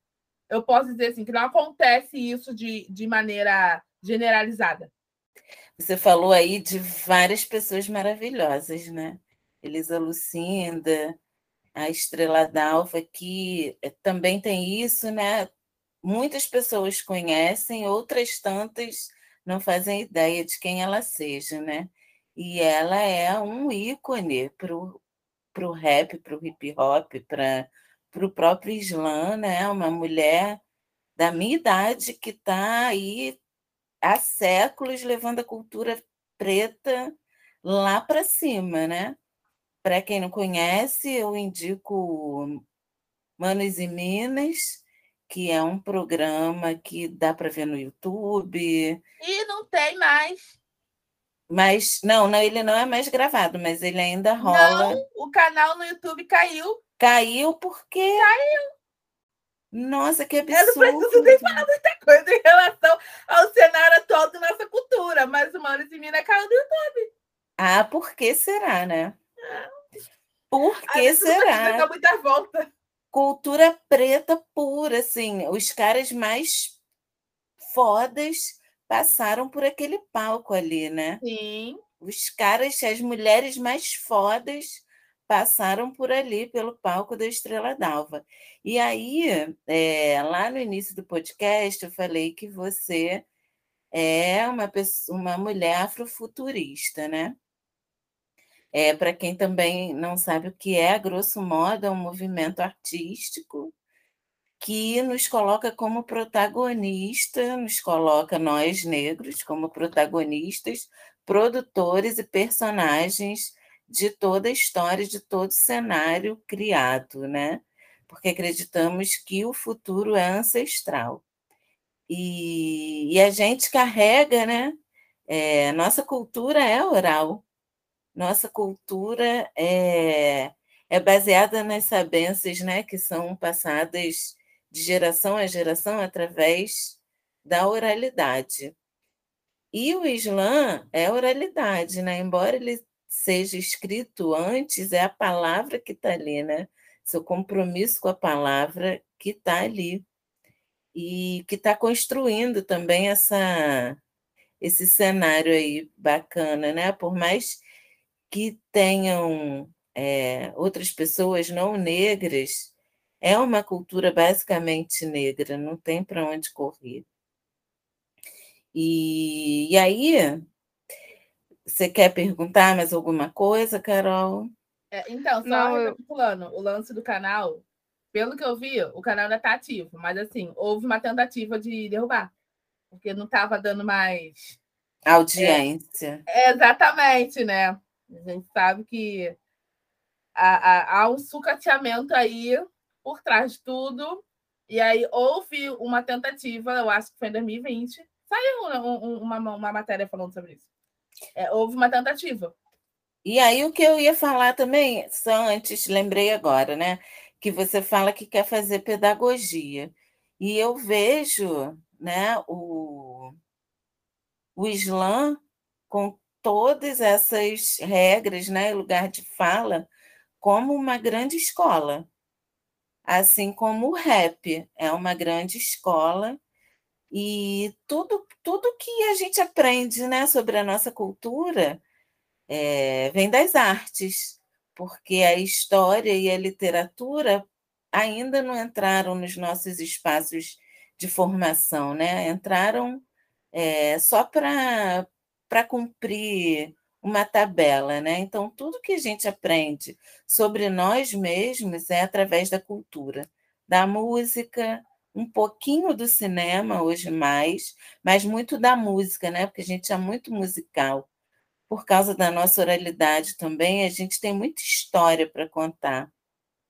Eu posso dizer assim, que não acontece isso de, de maneira generalizada. Você falou aí de várias pessoas maravilhosas, né? Elisa Lucinda, a Estrela d'Alva, que eh, também tem isso, né? Muitas pessoas conhecem, outras tantas não fazem ideia de quem ela seja, né? E ela é um ícone para o rap, para o hip hop, para o próprio Islã, né? Uma mulher da minha idade que está aí há séculos levando a cultura preta lá para cima, né? Para quem não conhece, eu indico Manos e Minas, que é um programa que dá para ver no YouTube. E não tem mais. Mas não, não, ele não é mais gravado, mas ele ainda rola. Não, o canal no YouTube caiu. Caiu porque. Caiu. Nossa, que absurdo. Eu não preciso nem falar muita coisa em relação ao cenário atual da nossa cultura, mas o Manos e Mina caiu do YouTube. Ah, por que será, né? Por que será? Dá muita volta. Cultura preta pura, assim. Os caras mais fodas passaram por aquele palco ali, né? Sim. Os caras, as mulheres mais fodas passaram por ali, pelo palco da Estrela d'Alva. E aí, é, lá no início do podcast, eu falei que você é uma, pessoa, uma mulher afrofuturista, né? É, Para quem também não sabe o que é, grosso modo, é um movimento artístico que nos coloca como protagonista, nos coloca nós negros como protagonistas, produtores e personagens de toda a história, de todo cenário criado, né? Porque acreditamos que o futuro é ancestral. E, e a gente carrega, né? É, nossa cultura é oral, nossa cultura é, é baseada nas sabências né, que são passadas de geração a geração através da oralidade. E o Islã é oralidade, né? embora ele seja escrito antes, é a palavra que está ali, né? seu compromisso com a palavra que está ali. E que está construindo também essa, esse cenário aí bacana, né? Por mais que tenham é, outras pessoas não negras, é uma cultura basicamente negra, não tem para onde correr. E, e aí, você quer perguntar mais alguma coisa, Carol? É, então, só não, recapitulando, eu... o lance do canal, pelo que eu vi, o canal ainda está ativo, mas assim, houve uma tentativa de derrubar, porque não estava dando mais audiência. É, exatamente, né? A gente sabe que há, há um sucateamento aí por trás de tudo. E aí houve uma tentativa, eu acho que foi em 2020, saiu um, uma, uma matéria falando sobre isso. É, houve uma tentativa. E aí o que eu ia falar também, só antes, lembrei agora, né? Que você fala que quer fazer pedagogia. E eu vejo né, o, o Islã com todas essas regras, né, lugar de fala, como uma grande escola. Assim como o rap é uma grande escola e tudo, tudo que a gente aprende né, sobre a nossa cultura é, vem das artes, porque a história e a literatura ainda não entraram nos nossos espaços de formação, né? entraram é, só para cumprir uma tabela, né? Então, tudo que a gente aprende sobre nós mesmos é através da cultura, da música, um pouquinho do cinema hoje mais, mas muito da música, né? Porque a gente é muito musical. Por causa da nossa oralidade também, a gente tem muita história para contar.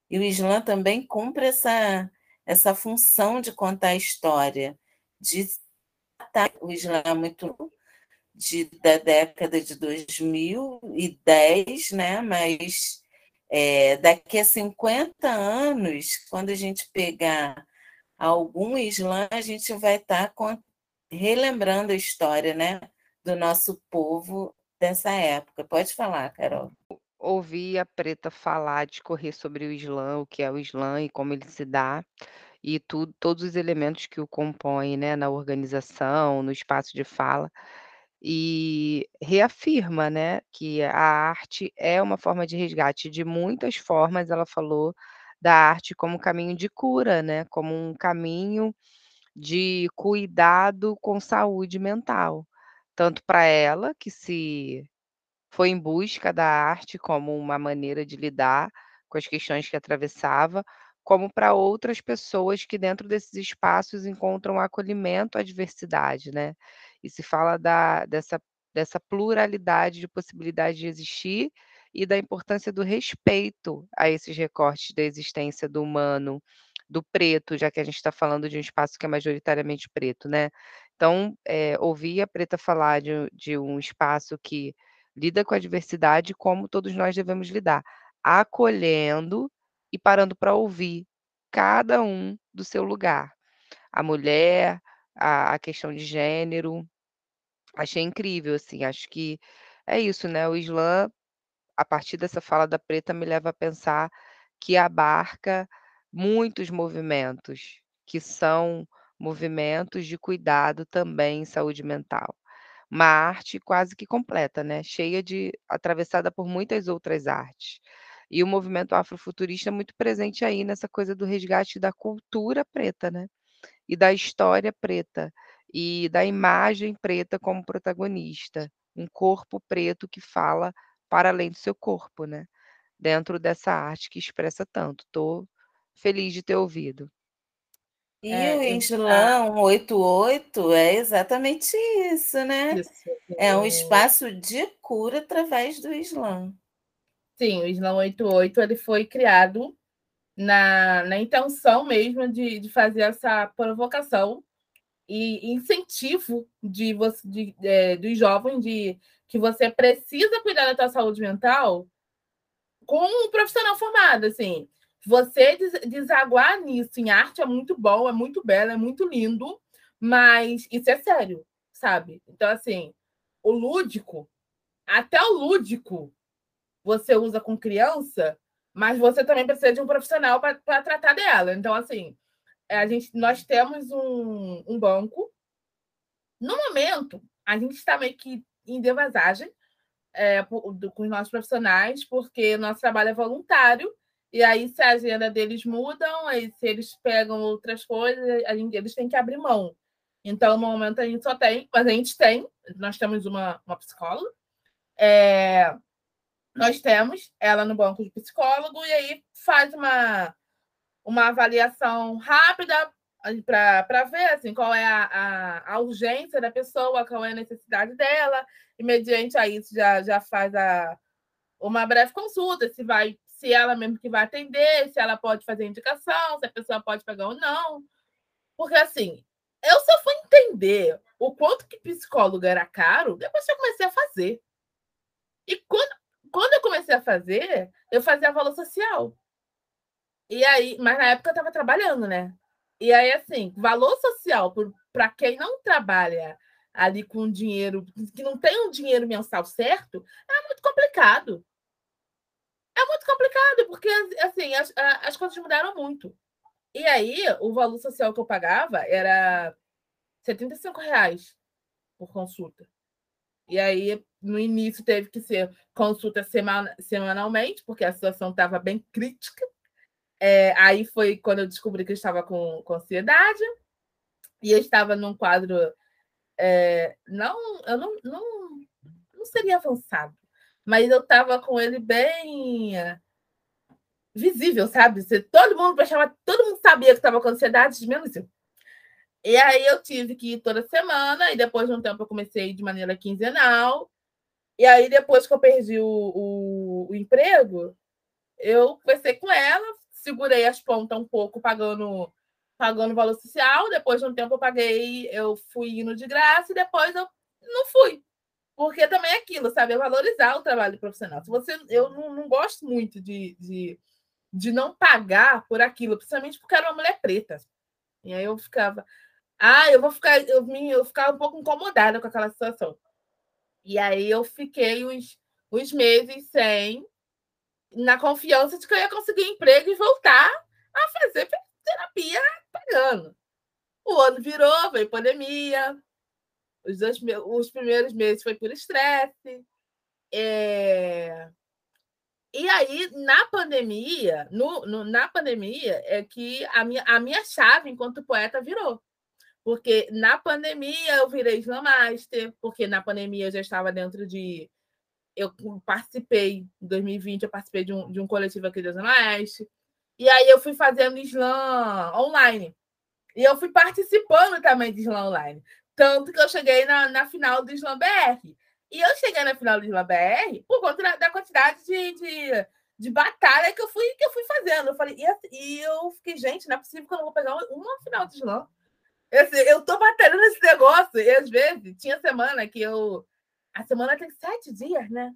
E o Islã também cumpre essa, essa função de contar a história, de o Islã é muito de, da década de 2010, né? mas é, daqui a 50 anos, quando a gente pegar algum Islã, a gente vai estar tá relembrando a história né? do nosso povo dessa época. Pode falar, Carol. Ouvi a Preta falar, discorrer sobre o Islã, o que é o Islã e como ele se dá, e todos os elementos que o compõem né, na organização, no espaço de fala e reafirma, né, que a arte é uma forma de resgate de muitas formas, ela falou da arte como caminho de cura, né, como um caminho de cuidado com saúde mental, tanto para ela que se foi em busca da arte como uma maneira de lidar com as questões que atravessava, como para outras pessoas que dentro desses espaços encontram acolhimento à diversidade, né? E se fala da, dessa, dessa pluralidade de possibilidades de existir e da importância do respeito a esses recortes da existência do humano, do preto, já que a gente está falando de um espaço que é majoritariamente preto, né? Então, é, ouvir a Preta falar de, de um espaço que lida com a diversidade como todos nós devemos lidar, acolhendo e parando para ouvir cada um do seu lugar. A mulher, a, a questão de gênero. Achei incrível, assim, acho que é isso, né? O Islã, a partir dessa fala da Preta, me leva a pensar que abarca muitos movimentos, que são movimentos de cuidado também em saúde mental. Uma arte quase que completa, né? Cheia de atravessada por muitas outras artes. E o movimento afrofuturista é muito presente aí nessa coisa do resgate da cultura preta, né? E da história preta, e da imagem preta como protagonista, um corpo preto que fala para além do seu corpo, né? Dentro dessa arte que expressa tanto. Estou feliz de ter ouvido. E é, o Islã 188 é exatamente isso, né? Isso. É um espaço de cura através do Islã. Sim, o Islã 88 ele foi criado na, na intenção mesmo de, de fazer essa provocação e incentivo de você, de, é, dos jovens de que você precisa cuidar da sua saúde mental com um profissional formado, assim. Você desaguar nisso em arte é muito bom, é muito belo, é muito lindo, mas isso é sério, sabe? Então, assim, o lúdico, até o lúdico, você usa com criança, mas você também precisa de um profissional para tratar dela. Então, assim, a gente, nós temos um, um banco. No momento, a gente está meio que em devasagem é, com os nossos profissionais, porque nosso trabalho é voluntário, e aí, se a agenda deles mudam, aí se eles pegam outras coisas, a gente, eles têm que abrir mão. Então, no momento, a gente só tem, mas a gente tem, nós temos uma, uma psicóloga, é, nós temos ela no banco de psicólogo e aí faz uma, uma avaliação rápida para ver assim, qual é a, a, a, urgência da pessoa, qual é a necessidade dela, e mediante a isso já, já faz a, uma breve consulta, se vai se ela mesmo que vai atender, se ela pode fazer indicação, se a pessoa pode pegar ou não. Porque, assim, eu só fui entender o quanto que psicólogo era caro depois que eu comecei a fazer. E quando, quando eu comecei a fazer, eu fazia valor social. E aí, mas na época eu estava trabalhando, né? E aí, assim, valor social para quem não trabalha ali com dinheiro, que não tem um dinheiro mensal certo, é muito complicado. É muito complicado, porque assim, as, as coisas mudaram muito. E aí, o valor social que eu pagava era 75 reais por consulta. E aí, no início, teve que ser consulta semana, semanalmente, porque a situação estava bem crítica. É, aí foi quando eu descobri que eu estava com, com ansiedade. E eu estava num quadro. É, não, eu não, não, não seria avançado, mas eu estava com ele bem visível, sabe? Você, todo mundo prestava, todo mundo sabia que estava com ansiedade, menos eu. E aí eu tive que ir toda semana, e depois de um tempo eu comecei de maneira quinzenal. E aí, depois que eu perdi o, o, o emprego, eu conversei com ela, segurei as pontas um pouco, pagando pagando valor social. Depois de um tempo eu paguei, eu fui indo de graça, e depois eu não fui. Porque também é aquilo, sabe? É valorizar o trabalho profissional. Se você, eu não, não gosto muito de, de, de não pagar por aquilo, principalmente porque era uma mulher preta. E aí eu ficava, ah, eu vou ficar, eu, me, eu ficava um pouco incomodada com aquela situação. E aí eu fiquei uns, uns meses sem, na confiança de que eu ia conseguir emprego e voltar a fazer terapia pagando. O ano virou, veio pandemia, os, dois, os primeiros meses foi por estresse. É... E aí, na pandemia, no, no, na pandemia, é que a minha, a minha chave enquanto poeta virou. Porque na pandemia eu virei Slam Master, porque na pandemia eu já estava dentro de. Eu participei, em 2020, eu participei de um, de um coletivo aqui da Zona Oeste. E aí eu fui fazendo slam online. E eu fui participando também de slam online. Tanto que eu cheguei na, na final do Slam BR. E eu cheguei na final do Slam BR por conta da, da quantidade de, de, de, batalha que eu fui, que eu fui fazendo. Eu falei, e, e, eu fiquei, gente, não é possível que eu não vou pegar uma final de slam. Assim, eu tô batalhando esse negócio. E às vezes, tinha semana que eu. A semana tem sete dias, né?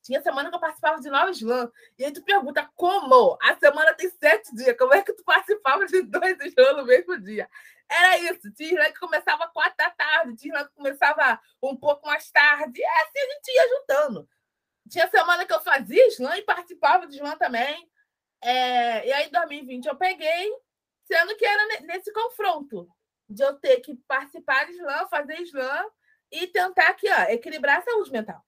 Tinha semana que eu participava de nove slams. E aí tu pergunta como? A semana tem sete dias. Como é que tu participava de dois slams no mesmo dia? Era isso. Tinha slam que começava quatro da tarde, tinha slam que começava um pouco mais tarde. E assim a gente ia juntando. Tinha semana que eu fazia slam e participava de slam também. É... E aí, em 2020, eu peguei, sendo que era nesse confronto de eu ter que participar de slam, fazer slam e tentar aqui, ó, equilibrar a saúde mental.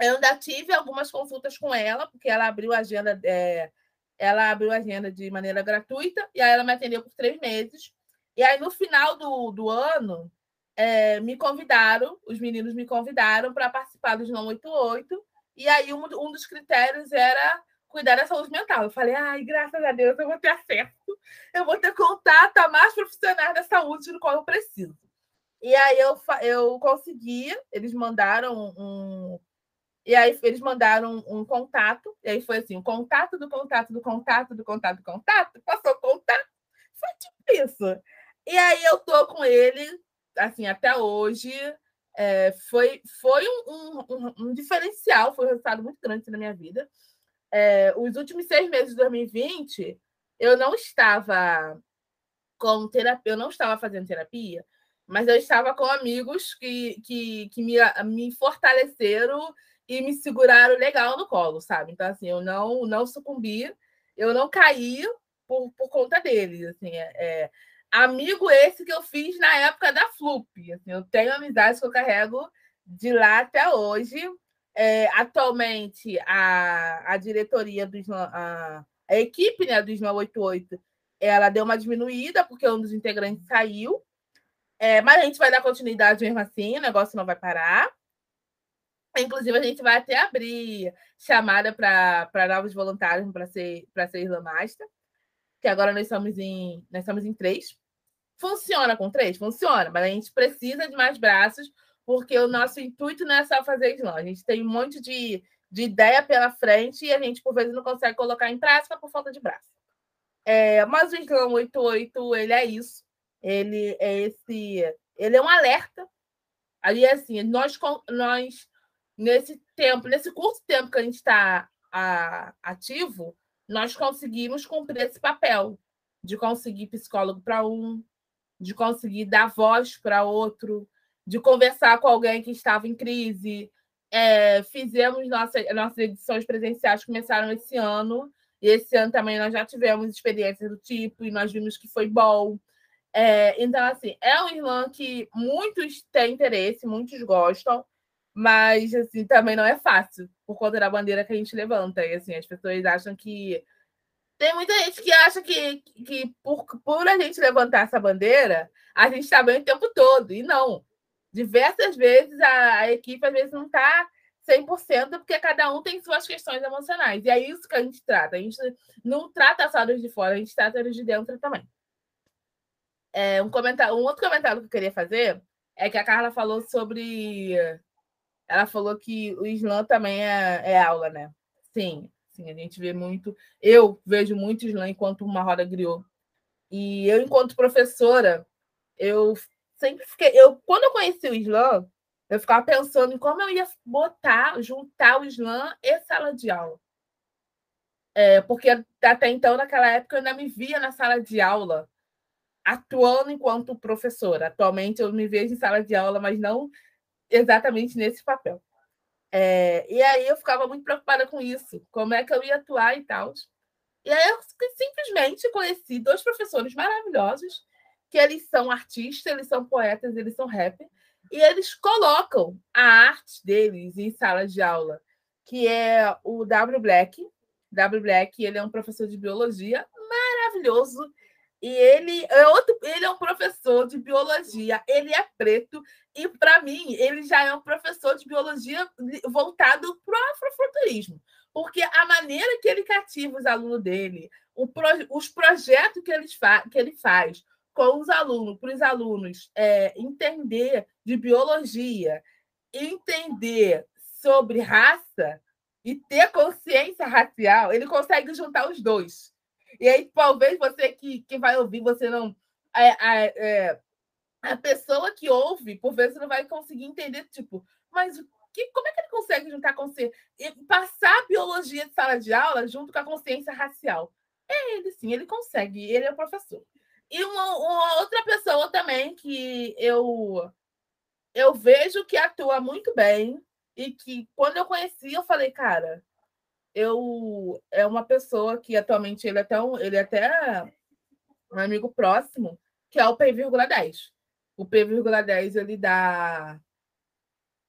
Eu ainda tive algumas consultas com ela, porque ela abriu a agenda, é, ela abriu a agenda de maneira gratuita, e aí ela me atendeu por três meses. E aí, no final do, do ano, é, me convidaram, os meninos me convidaram para participar do Não 88, e aí um, um dos critérios era cuidar da saúde mental. Eu falei, ai, graças a Deus, eu vou ter acesso, eu vou ter contato a mais profissionais da saúde do qual eu preciso. E aí eu, eu consegui, eles mandaram um, e aí eles mandaram um, contato, e aí foi assim, o contato do contato do contato do contato do contato, passou o contato, foi tipo isso. E aí eu tô com ele, assim, até hoje. É, foi foi um, um, um, diferencial, foi um resultado muito grande na minha vida. É, os últimos seis meses de 2020, eu não estava com terapia, eu não estava fazendo terapia, mas eu estava com amigos que, que, que me, me fortaleceram e me seguraram legal no colo, sabe? Então, assim, eu não, não sucumbi, eu não caí por, por conta deles. Assim, é, é, amigo esse que eu fiz na época da Flup. Assim, eu tenho amizades que eu carrego de lá até hoje. É, atualmente, a, a diretoria do a, a equipe né, do Snow 88 ela deu uma diminuída, porque um dos integrantes saiu. É, mas a gente vai dar continuidade mesmo assim, o negócio não vai parar. Inclusive, a gente vai até abrir chamada para novos voluntários para ser, ser Isla Master, que agora nós estamos em, nós estamos em três. Funciona com três? Funciona, mas a gente precisa de mais braços, porque o nosso intuito não é só fazer slam. A gente tem um monte de, de ideia pela frente e a gente, por vezes, não consegue colocar em prática por falta de braço. É, mas o Slam 88, ele é isso. Ele é esse. Ele é um alerta. Ali, assim, nós, nós nesse tempo, nesse curto tempo que a gente está ativo, nós conseguimos cumprir esse papel de conseguir psicólogo para um, de conseguir dar voz para outro, de conversar com alguém que estava em crise. É, fizemos nossa, nossas edições presenciais começaram esse ano, e esse ano também nós já tivemos experiências do tipo, e nós vimos que foi bom. É, então, assim, é um irmão que muitos têm interesse, muitos gostam, mas assim, também não é fácil, por conta da bandeira que a gente levanta. E assim, as pessoas acham que tem muita gente que acha que, que por, por a gente levantar essa bandeira, a gente está bem o tempo todo. E não. Diversas vezes a, a equipe às vezes não está 100%, porque cada um tem suas questões emocionais. E é isso que a gente trata. A gente não trata só dos de fora, a gente trata dos de dentro também. É, um, comentário, um outro comentário que eu queria fazer é que a Carla falou sobre. Ela falou que o Islã também é, é aula, né? Sim, Assim, a gente vê muito. Eu vejo muito slam enquanto uma roda griot. E eu, enquanto professora, eu sempre fiquei. Eu, quando eu conheci o slam, eu ficava pensando em como eu ia botar, juntar o slam e sala de aula. É, porque até então, naquela época, eu ainda me via na sala de aula atuando enquanto professora. Atualmente, eu me vejo em sala de aula, mas não exatamente nesse papel. É, e aí eu ficava muito preocupada com isso, como é que eu ia atuar e tal. E aí eu simplesmente conheci dois professores maravilhosos, que eles são artistas, eles são poetas, eles são rappers, e eles colocam a arte deles em sala de aula, que é o W Black. W Black, ele é um professor de biologia maravilhoso, e ele é outro, ele é um professor de biologia, ele é preto, e para mim, ele já é um professor de biologia voltado para o afrofuturismo. Porque a maneira que ele cativa os alunos dele, pro, os projetos que ele, que ele faz com os alunos, para os alunos é, entender de biologia, entender sobre raça e ter consciência racial, ele consegue juntar os dois. E aí, talvez você que, que vai ouvir, você não. É, é, a pessoa que ouve, por vezes, não vai conseguir entender, tipo, mas que, como é que ele consegue juntar consciência e passar a biologia de sala de aula junto com a consciência racial? É ele, sim, ele consegue, ele é o professor. E uma, uma outra pessoa também que eu eu vejo que atua muito bem e que quando eu conheci eu falei, cara, eu é uma pessoa que atualmente ele é até um, ele é até um amigo próximo, que é o P,10. O P,10 ele dá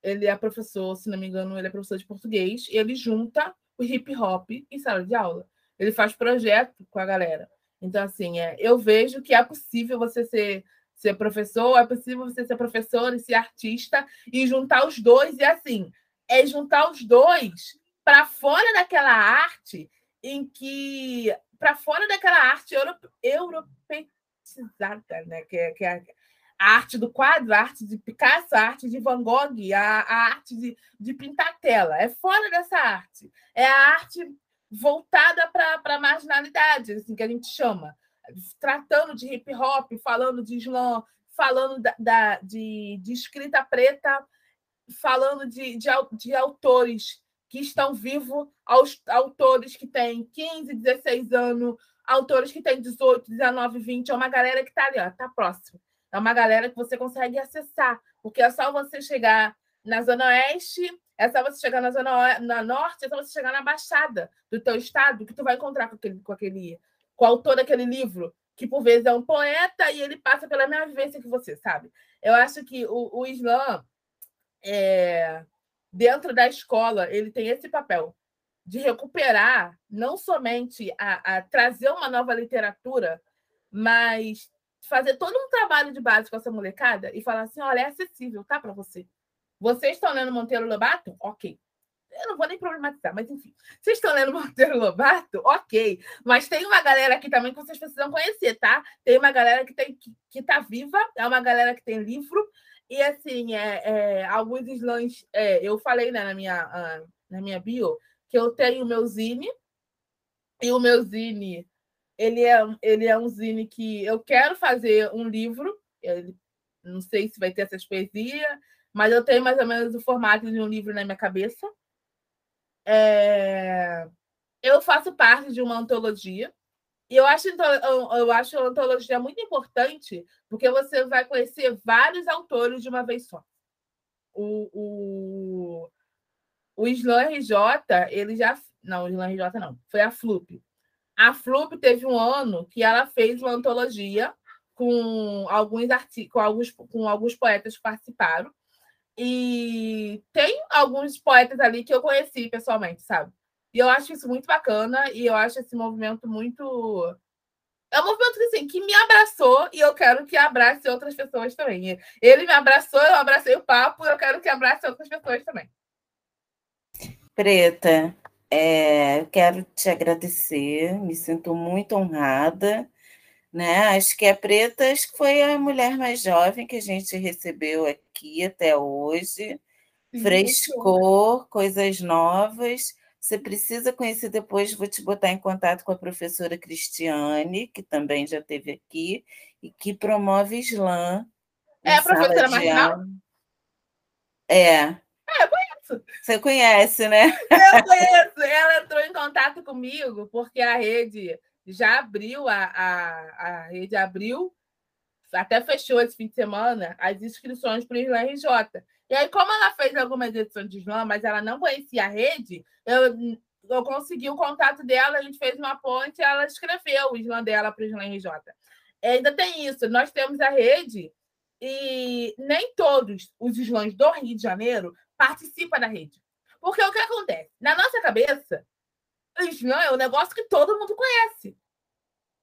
ele é professor, se não me engano, ele é professor de português, e ele junta o hip hop em sala de aula. Ele faz projeto com a galera. Então, assim, é, eu vejo que é possível você ser, ser professor, é possível você ser professor e ser artista e juntar os dois, e assim, é juntar os dois para fora daquela arte em que para fora daquela arte europeizada, né? Que é, que é a arte do quadro, a arte de Picasso, a arte de Van Gogh, a, a arte de, de pintar tela. É fora dessa arte. É a arte voltada para a marginalidade, assim, que a gente chama. Tratando de hip hop, falando de slam, falando da, da de, de escrita preta, falando de, de, de autores que estão vivos, aos autores que têm 15, 16 anos, autores que têm 18, 19, 20, é uma galera que está ali, está próximo. É uma galera que você consegue acessar, porque é só você chegar na Zona Oeste, é só você chegar na Zona na Norte, é só você chegar na Baixada do teu estado, que tu vai encontrar com aquele, com aquele, com o autor daquele livro, que por vezes é um poeta e ele passa pela mesma vivência que você, sabe? Eu acho que o, o Islã é, dentro da escola, ele tem esse papel de recuperar não somente a, a, trazer uma nova literatura, mas fazer todo um trabalho de base com essa molecada e falar assim: olha, é acessível, tá para você. Vocês estão lendo Monteiro Lobato? Ok. Eu não vou nem problematizar, mas enfim. Vocês estão lendo Monteiro Lobato? Ok. Mas tem uma galera aqui também que vocês precisam conhecer, tá? Tem uma galera que, tem, que, que tá viva, é uma galera que tem livro, e assim, é, é alguns slams, é, eu falei né, na minha, uh, na minha bio, que eu tenho o meu zine, e o meu zine, ele é, ele é um zine que eu quero fazer um livro, ele, não sei se vai ter essas poesias, mas eu tenho mais ou menos o formato de um livro na minha cabeça. É... Eu faço parte de uma antologia, e eu acho, eu acho a antologia muito importante, porque você vai conhecer vários autores de uma vez só. O, o, o Slam RJ, ele já. Não, o Slam RJ não, foi a Flup. A Flup teve um ano que ela fez uma antologia com alguns, artigos, com alguns, com alguns poetas que participaram. E tem alguns poetas ali que eu conheci pessoalmente, sabe? E eu acho isso muito bacana e eu acho esse movimento muito. É um movimento assim, que me abraçou e eu quero que abrace outras pessoas também. Ele me abraçou, eu abracei o papo, eu quero que abrace outras pessoas também. Preta, é, quero te agradecer, me sinto muito honrada. Né? Acho que a Preta acho que foi a mulher mais jovem que a gente recebeu aqui até hoje. Frescor, coisas novas. Você precisa conhecer depois, vou te botar em contato com a professora Cristiane, que também já esteve aqui, e que promove slam. É a professora Marginal? É. É, eu conheço. Você conhece, né? Eu conheço. Ela entrou em contato comigo porque a rede já abriu, a, a, a rede abriu, até fechou esse fim de semana, as inscrições para o Slam RJ. E aí, como ela fez algumas edições de Slam, mas ela não conhecia a rede, eu, eu consegui o contato dela, a gente fez uma ponte ela escreveu o Slam dela para o Slam RJ. E ainda tem isso, nós temos a rede e nem todos os slams do Rio de Janeiro participam da rede. Porque o que acontece? Na nossa cabeça, o slam é um negócio que todo mundo conhece.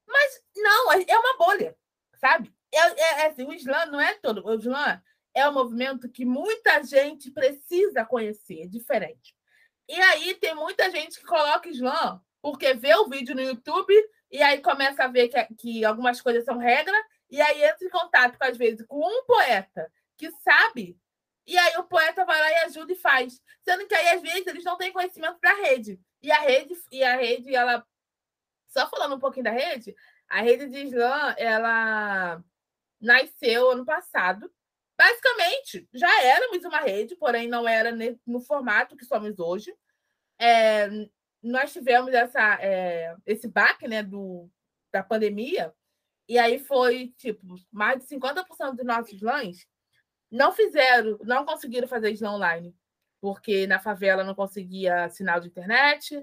Mas não, é, é uma bolha, sabe? É, é, é assim, o slam não é todo. O slam é um movimento que muita gente precisa conhecer, é diferente. E aí tem muita gente que coloca slam porque vê o vídeo no YouTube e aí começa a ver que, que algumas coisas são regra, e aí entra em contato, às vezes, com um poeta que sabe, e aí o poeta vai lá e ajuda e faz. Sendo que aí, às vezes, eles não têm conhecimento da rede. E a rede, e a rede, ela. Só falando um pouquinho da rede, a rede de slam, ela nasceu ano passado Basicamente, já éramos uma rede, porém não era no formato que somos hoje. É, nós tivemos essa, é, esse baque né, do, da pandemia, e aí foi tipo, mais de 50% dos nossos lãs não fizeram, não conseguiram fazer slam online, porque na favela não conseguia sinal de internet,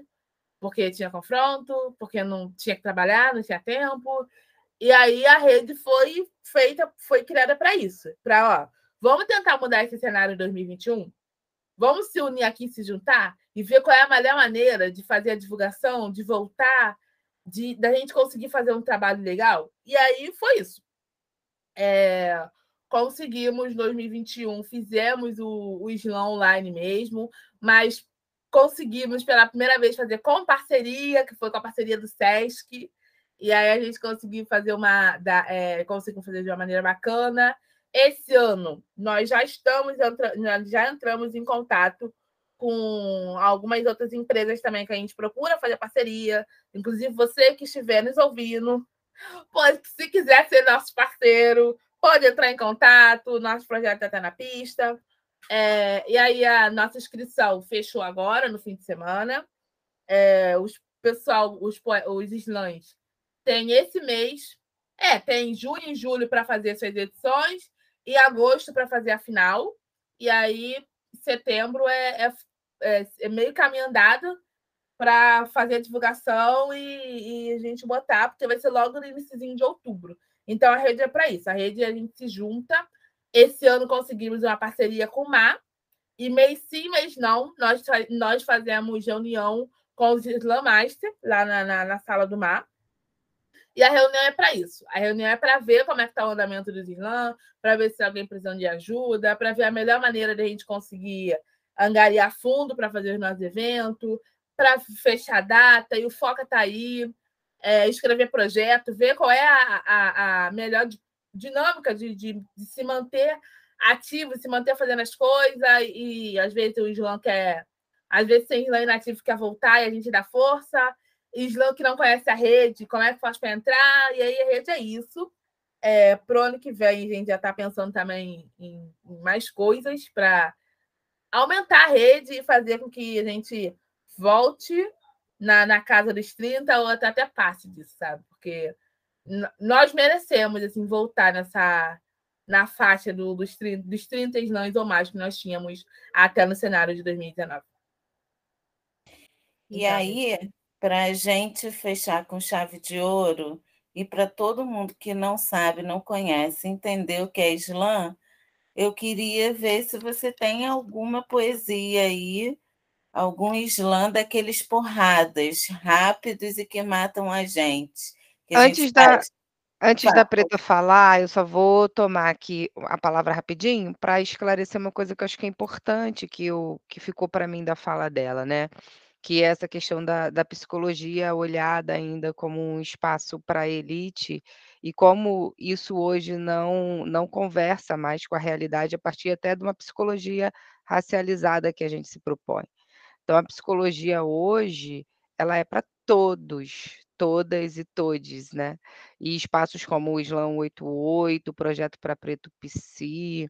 porque tinha confronto, porque não tinha que trabalhar, não tinha tempo. E aí a rede foi feita, foi criada para isso, para ó, vamos tentar mudar esse cenário em 2021. Vamos se unir aqui, se juntar e ver qual é a melhor maneira de fazer a divulgação, de voltar, de da gente conseguir fazer um trabalho legal. E aí foi isso. É, conseguimos 2021, fizemos o, o online mesmo, mas conseguimos pela primeira vez fazer com parceria, que foi com a parceria do SESC. E aí a gente conseguiu fazer uma. Da, é, conseguimos fazer de uma maneira bacana. Esse ano nós já estamos já entramos em contato com algumas outras empresas também que a gente procura fazer parceria. Inclusive, você que estiver nos ouvindo, pode, se quiser ser nosso parceiro, pode entrar em contato. Nosso projeto está na pista. É, e aí, a nossa inscrição fechou agora, no fim de semana. É, os pessoal, os, os slams tem esse mês, é, tem junho e julho para fazer suas edições e agosto para fazer a final. E aí, setembro é, é, é, é meio caminho andado para fazer a divulgação e, e, a gente botar, porque vai ser logo no início de outubro. Então, a rede é para isso. A rede a gente se junta. Esse ano conseguimos uma parceria com o MAR. E mês sim, mês não, nós, nós fazemos reunião com os Slam Master, lá na, na, na sala do MAR. E a reunião é para isso. A reunião é para ver como é que está o andamento do slam, para ver se alguém precisa de ajuda, para ver a melhor maneira de a gente conseguir angariar fundo para fazer os nossos eventos, para fechar a data, e o Foca está aí, é, escrever projeto, ver qual é a, a, a melhor dinâmica de, de, de, se manter ativo, se manter fazendo as coisas, e às vezes o Slam quer Às vezes tem slam inativo que quer voltar e a gente dá força. Slam que não conhece a rede, como é que faz para entrar? E aí a rede é isso. É, Pro ano que vem, a gente já está pensando também em, em mais coisas para aumentar a rede e fazer com que a gente volte na, na casa dos 30 ou até, até passe disso, sabe? Porque nós merecemos assim voltar nessa na faixa do, dos, 30, dos 30 slams ou mais que nós tínhamos até no cenário de 2019. E então, aí, para a gente fechar com chave de ouro, e para todo mundo que não sabe, não conhece, entender o que é slam, eu queria ver se você tem alguma poesia aí, algum slam daqueles porradas rápidos e que matam a gente. Antes gente da, faz... Antes da Preta falar, eu só vou tomar aqui a palavra rapidinho para esclarecer uma coisa que eu acho que é importante, que, eu, que ficou para mim da fala dela, né? Que essa questão da, da psicologia olhada ainda como um espaço para a elite e como isso hoje não, não conversa mais com a realidade a partir até de uma psicologia racializada que a gente se propõe. Então, a psicologia hoje, ela é para todos, todas e todes, né? E espaços como o Islã 88, o Projeto para Preto Psi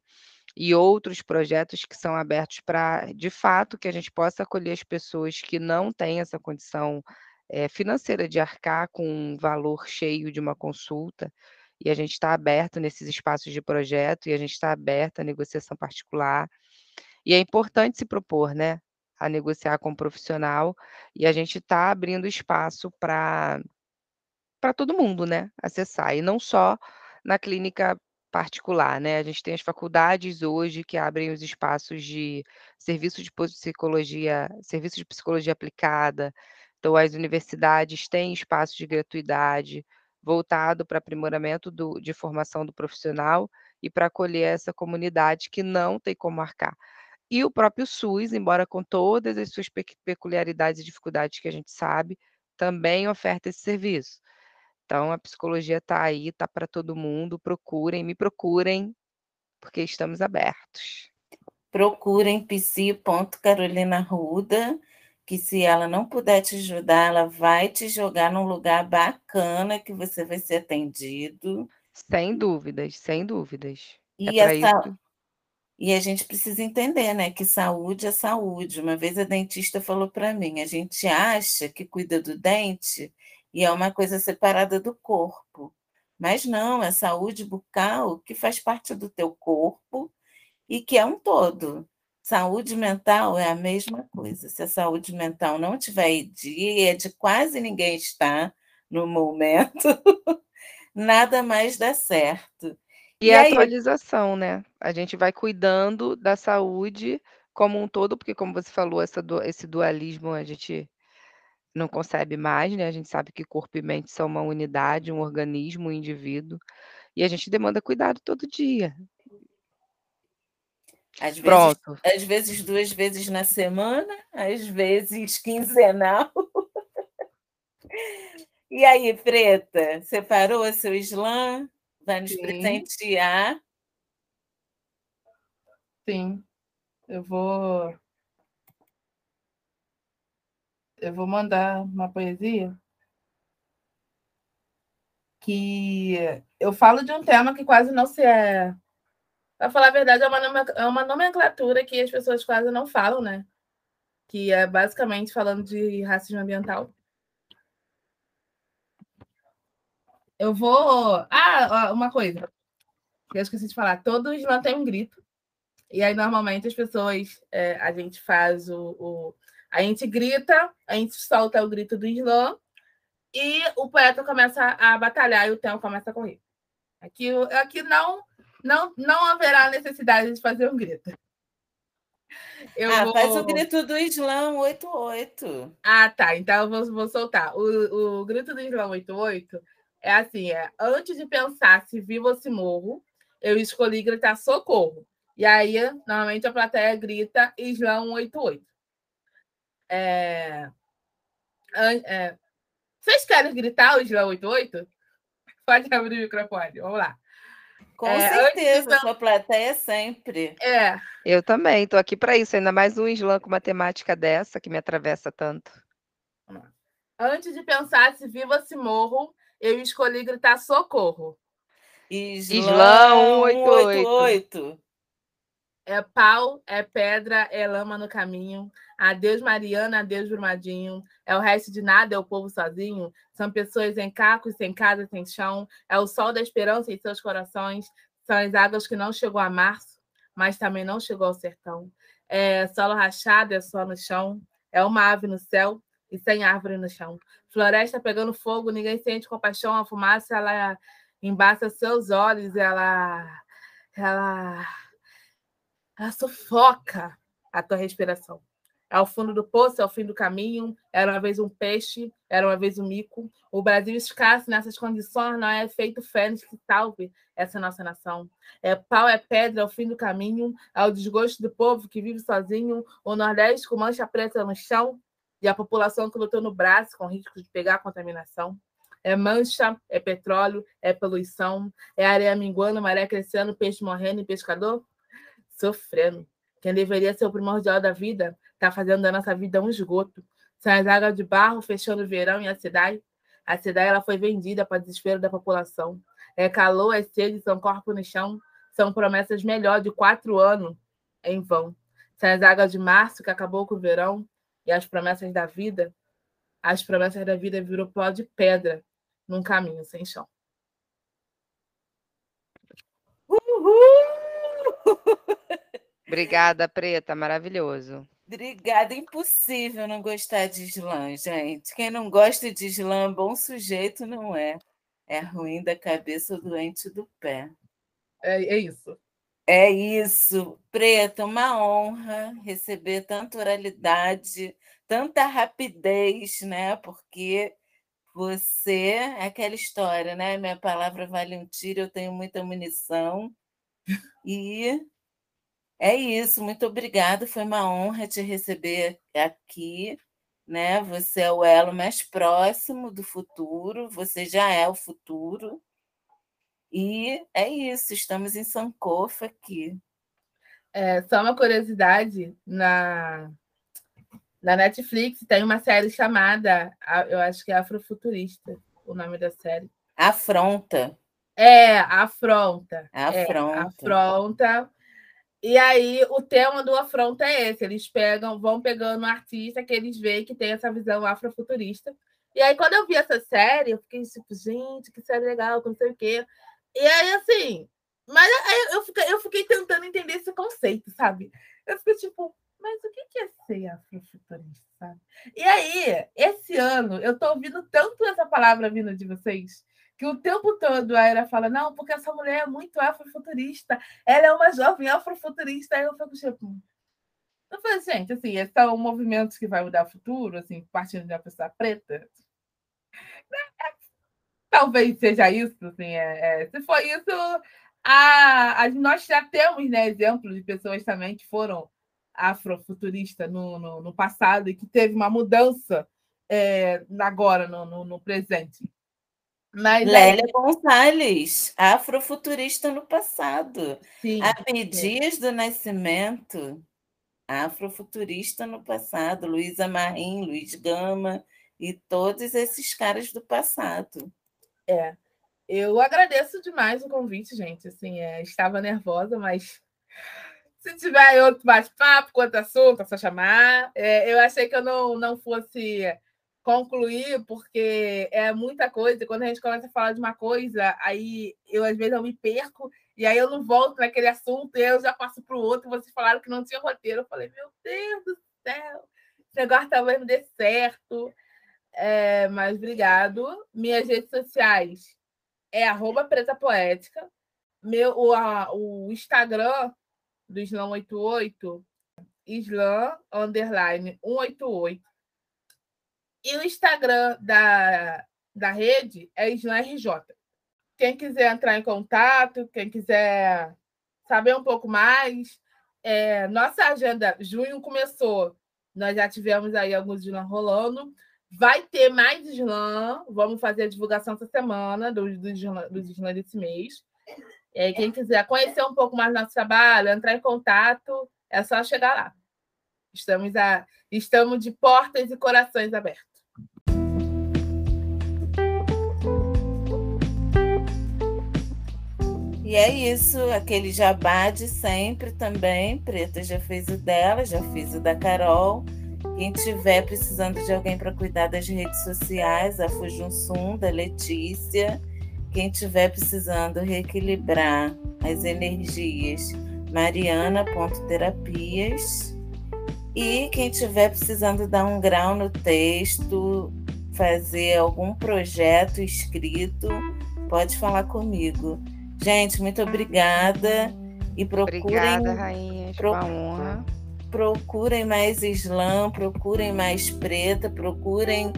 e outros projetos que são abertos para, de fato, que a gente possa acolher as pessoas que não têm essa condição é, financeira de arcar com um valor cheio de uma consulta. E a gente está aberto nesses espaços de projeto e a gente está aberto à negociação particular. E é importante se propor, né? a negociar com o profissional, e a gente está abrindo espaço para para todo mundo, né, acessar, e não só na clínica particular, né, a gente tem as faculdades hoje que abrem os espaços de serviço de psicologia serviço de psicologia aplicada, então as universidades têm espaço de gratuidade, voltado para aprimoramento do de formação do profissional e para acolher essa comunidade que não tem como marcar. E o próprio SUS, embora com todas as suas peculiaridades e dificuldades que a gente sabe, também oferta esse serviço. Então, a psicologia está aí, está para todo mundo. Procurem, me procurem, porque estamos abertos. Procurem psi.carolina Ruda, que se ela não puder te ajudar, ela vai te jogar num lugar bacana que você vai ser atendido. Sem dúvidas, sem dúvidas. É e é essa. E a gente precisa entender, né, que saúde é saúde. Uma vez a dentista falou para mim, a gente acha que cuida do dente e é uma coisa separada do corpo. Mas não, é saúde bucal que faz parte do teu corpo e que é um todo. Saúde mental é a mesma coisa. Se a saúde mental não tiver dia, é de quase ninguém está no momento, nada mais dá certo. E, e a aí... atualização, né? A gente vai cuidando da saúde como um todo, porque como você falou, essa, esse dualismo a gente não concebe mais, né? A gente sabe que corpo e mente são uma unidade, um organismo, um indivíduo, e a gente demanda cuidado todo dia. Às Pronto. Vezes, às vezes duas vezes na semana, às vezes quinzenal. e aí, Preta, separou seu slam? Vai nos Sim. presentear. Sim. Eu vou. Eu vou mandar uma poesia que eu falo de um tema que quase não se é. Para falar a verdade, é uma, é uma nomenclatura que as pessoas quase não falam, né? Que é basicamente falando de racismo ambiental. Eu vou. Ah, uma coisa. Eu esqueci de falar. Todos tem um grito. E aí, normalmente, as pessoas. É, a gente faz o, o, A gente grita, a gente solta o grito do Islã. E o poeta começa a batalhar e o tempo começa a correr. Aqui, aqui não, não, não haverá necessidade de fazer um grito. Eu ah, vou... faz o grito do Islã 88. Ah, tá. Então eu vou, vou soltar. O, o grito do Islã 88 é assim, é, antes de pensar se vivo ou se morro, eu escolhi gritar socorro. E aí, normalmente, a plateia grita Islã 188. É... É... Vocês querem gritar o Islã 88? Pode abrir o microfone, vamos lá. Com é, certeza, de... sua plateia sempre. É. Eu também, estou aqui para isso, ainda mais um slam com uma temática dessa que me atravessa tanto. Antes de pensar se viva se morro, eu escolhi gritar socorro. Islã 188. É pau, é pedra, é lama no caminho. Adeus, Mariana, adeus, Brumadinho. É o resto de nada, é o povo sozinho. São pessoas em cacos, sem casa, sem chão. É o sol da esperança em seus corações. São as águas que não chegou a março, mas também não chegou ao sertão. É solo rachado, é só no chão. É uma ave no céu e sem árvore no chão. Floresta pegando fogo, ninguém sente compaixão. A fumaça, ela embaça seus olhos, ela. Ela ela sufoca a tua respiração. Ao fundo do poço, ao fim do caminho, era uma vez um peixe, era uma vez um mico. O Brasil escasso nessas condições não é feito fênix que salve essa nossa nação. É pau, é pedra, ao fim do caminho, ao desgosto do povo que vive sozinho, o Nordeste com mancha preta no chão e a população que lutou no braço com risco de pegar contaminação. É mancha, é petróleo, é poluição, é areia minguando, maré crescendo, peixe morrendo e pescador sofrendo. Quem deveria ser o primordial da vida está fazendo da nossa vida um esgoto. São as águas de barro fechando o verão e a cidade. A cidade ela foi vendida para o desespero da população. É calor, é sede, são corpos no chão. São promessas melhor de quatro anos em vão. São as águas de março que acabou com o verão e as promessas da vida. As promessas da vida virou pó de pedra num caminho sem chão. Obrigada, Preta, maravilhoso. Obrigada, impossível não gostar de slam, gente. Quem não gosta de slam, bom sujeito não é. É ruim da cabeça ou doente do pé. É, é isso. É isso. Preta, uma honra receber tanta oralidade, tanta rapidez, né? Porque você é aquela história, né? Minha palavra vale um tiro, eu tenho muita munição. E é isso, muito obrigada. Foi uma honra te receber aqui. Né? Você é o elo mais próximo do futuro, você já é o futuro. E é isso, estamos em Sankofa aqui. É, só uma curiosidade, na, na Netflix tem uma série chamada, eu acho que é Afrofuturista, o nome da série. Afronta. É, Afronta. Afronta. É, afronta e aí o tema do afronta é esse: eles pegam, vão pegando um artista que eles veem que tem essa visão afrofuturista. E aí, quando eu vi essa série, eu fiquei tipo, gente, que série legal, não sei o quê. E aí, assim, mas eu fiquei, eu fiquei tentando entender esse conceito, sabe? Eu fiquei tipo, mas o que é ser afrofuturista? E aí, esse ano, eu tô ouvindo tanto essa palavra vindo de vocês que o tempo todo a Era fala, não, porque essa mulher é muito afrofuturista, ela é uma jovem afrofuturista, aí eu fico tipo. Eu falei, gente, assim, esse é um movimento que vai mudar o futuro, assim, partindo de uma pessoa preta. Talvez seja isso, assim, é, é, se for isso, a, a, nós já temos né, exemplos de pessoas também que foram afrofuturistas no, no, no passado e que teve uma mudança é, agora, no, no, no presente. Mas Lélia aí... Gonçalves, afrofuturista no passado. Sim, Abdias do Nascimento, afrofuturista no passado. Luísa Marim, Luiz Gama e todos esses caras do passado. É. Eu agradeço demais o convite, gente. Assim, é, estava nervosa, mas se tiver outro bate-papo, quanto assunto, é só chamar. É, eu achei que eu não, não fosse concluir, porque é muita coisa. Quando a gente começa a falar de uma coisa, aí eu às vezes eu me perco e aí eu não volto naquele assunto e eu já passo para o outro. Vocês falaram que não tinha roteiro. Eu falei, meu Deus do céu, esse negócio talvez não dê certo. É, mas obrigado. Minhas redes sociais é arroba preta poética. Meu, o, a, o Instagram do Slam 88, Slam underline 188. E o Instagram da, da rede é IslamRJ. Quem quiser entrar em contato, quem quiser saber um pouco mais, é, nossa agenda, junho começou, nós já tivemos aí alguns slam rolando. Vai ter mais slam, vamos fazer a divulgação essa semana dos do, do desse mês. Quem quiser conhecer um pouco mais do nosso trabalho, entrar em contato, é só chegar lá. Estamos, a, estamos de portas e corações abertos. E é isso, aquele jabá de sempre também. Preta já fez o dela, já fiz o da Carol. Quem tiver precisando de alguém para cuidar das redes sociais, a Fujunsum, da Letícia. Quem tiver precisando reequilibrar as energias, mariana.terapias. E quem tiver precisando dar um grau no texto, fazer algum projeto escrito, pode falar comigo. Gente, muito obrigada. E procurem. Obrigada, rainha. Pro, uma honra procurem mais Islã, procurem mais Preta, procurem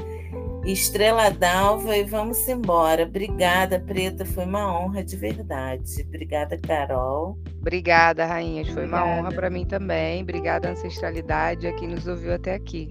Estrela d'Alva e vamos embora. Obrigada, Preta, foi uma honra de verdade. Obrigada, Carol. Obrigada, Rainhas, foi Obrigada. uma honra para mim também. Obrigada, Ancestralidade, a quem nos ouviu até aqui.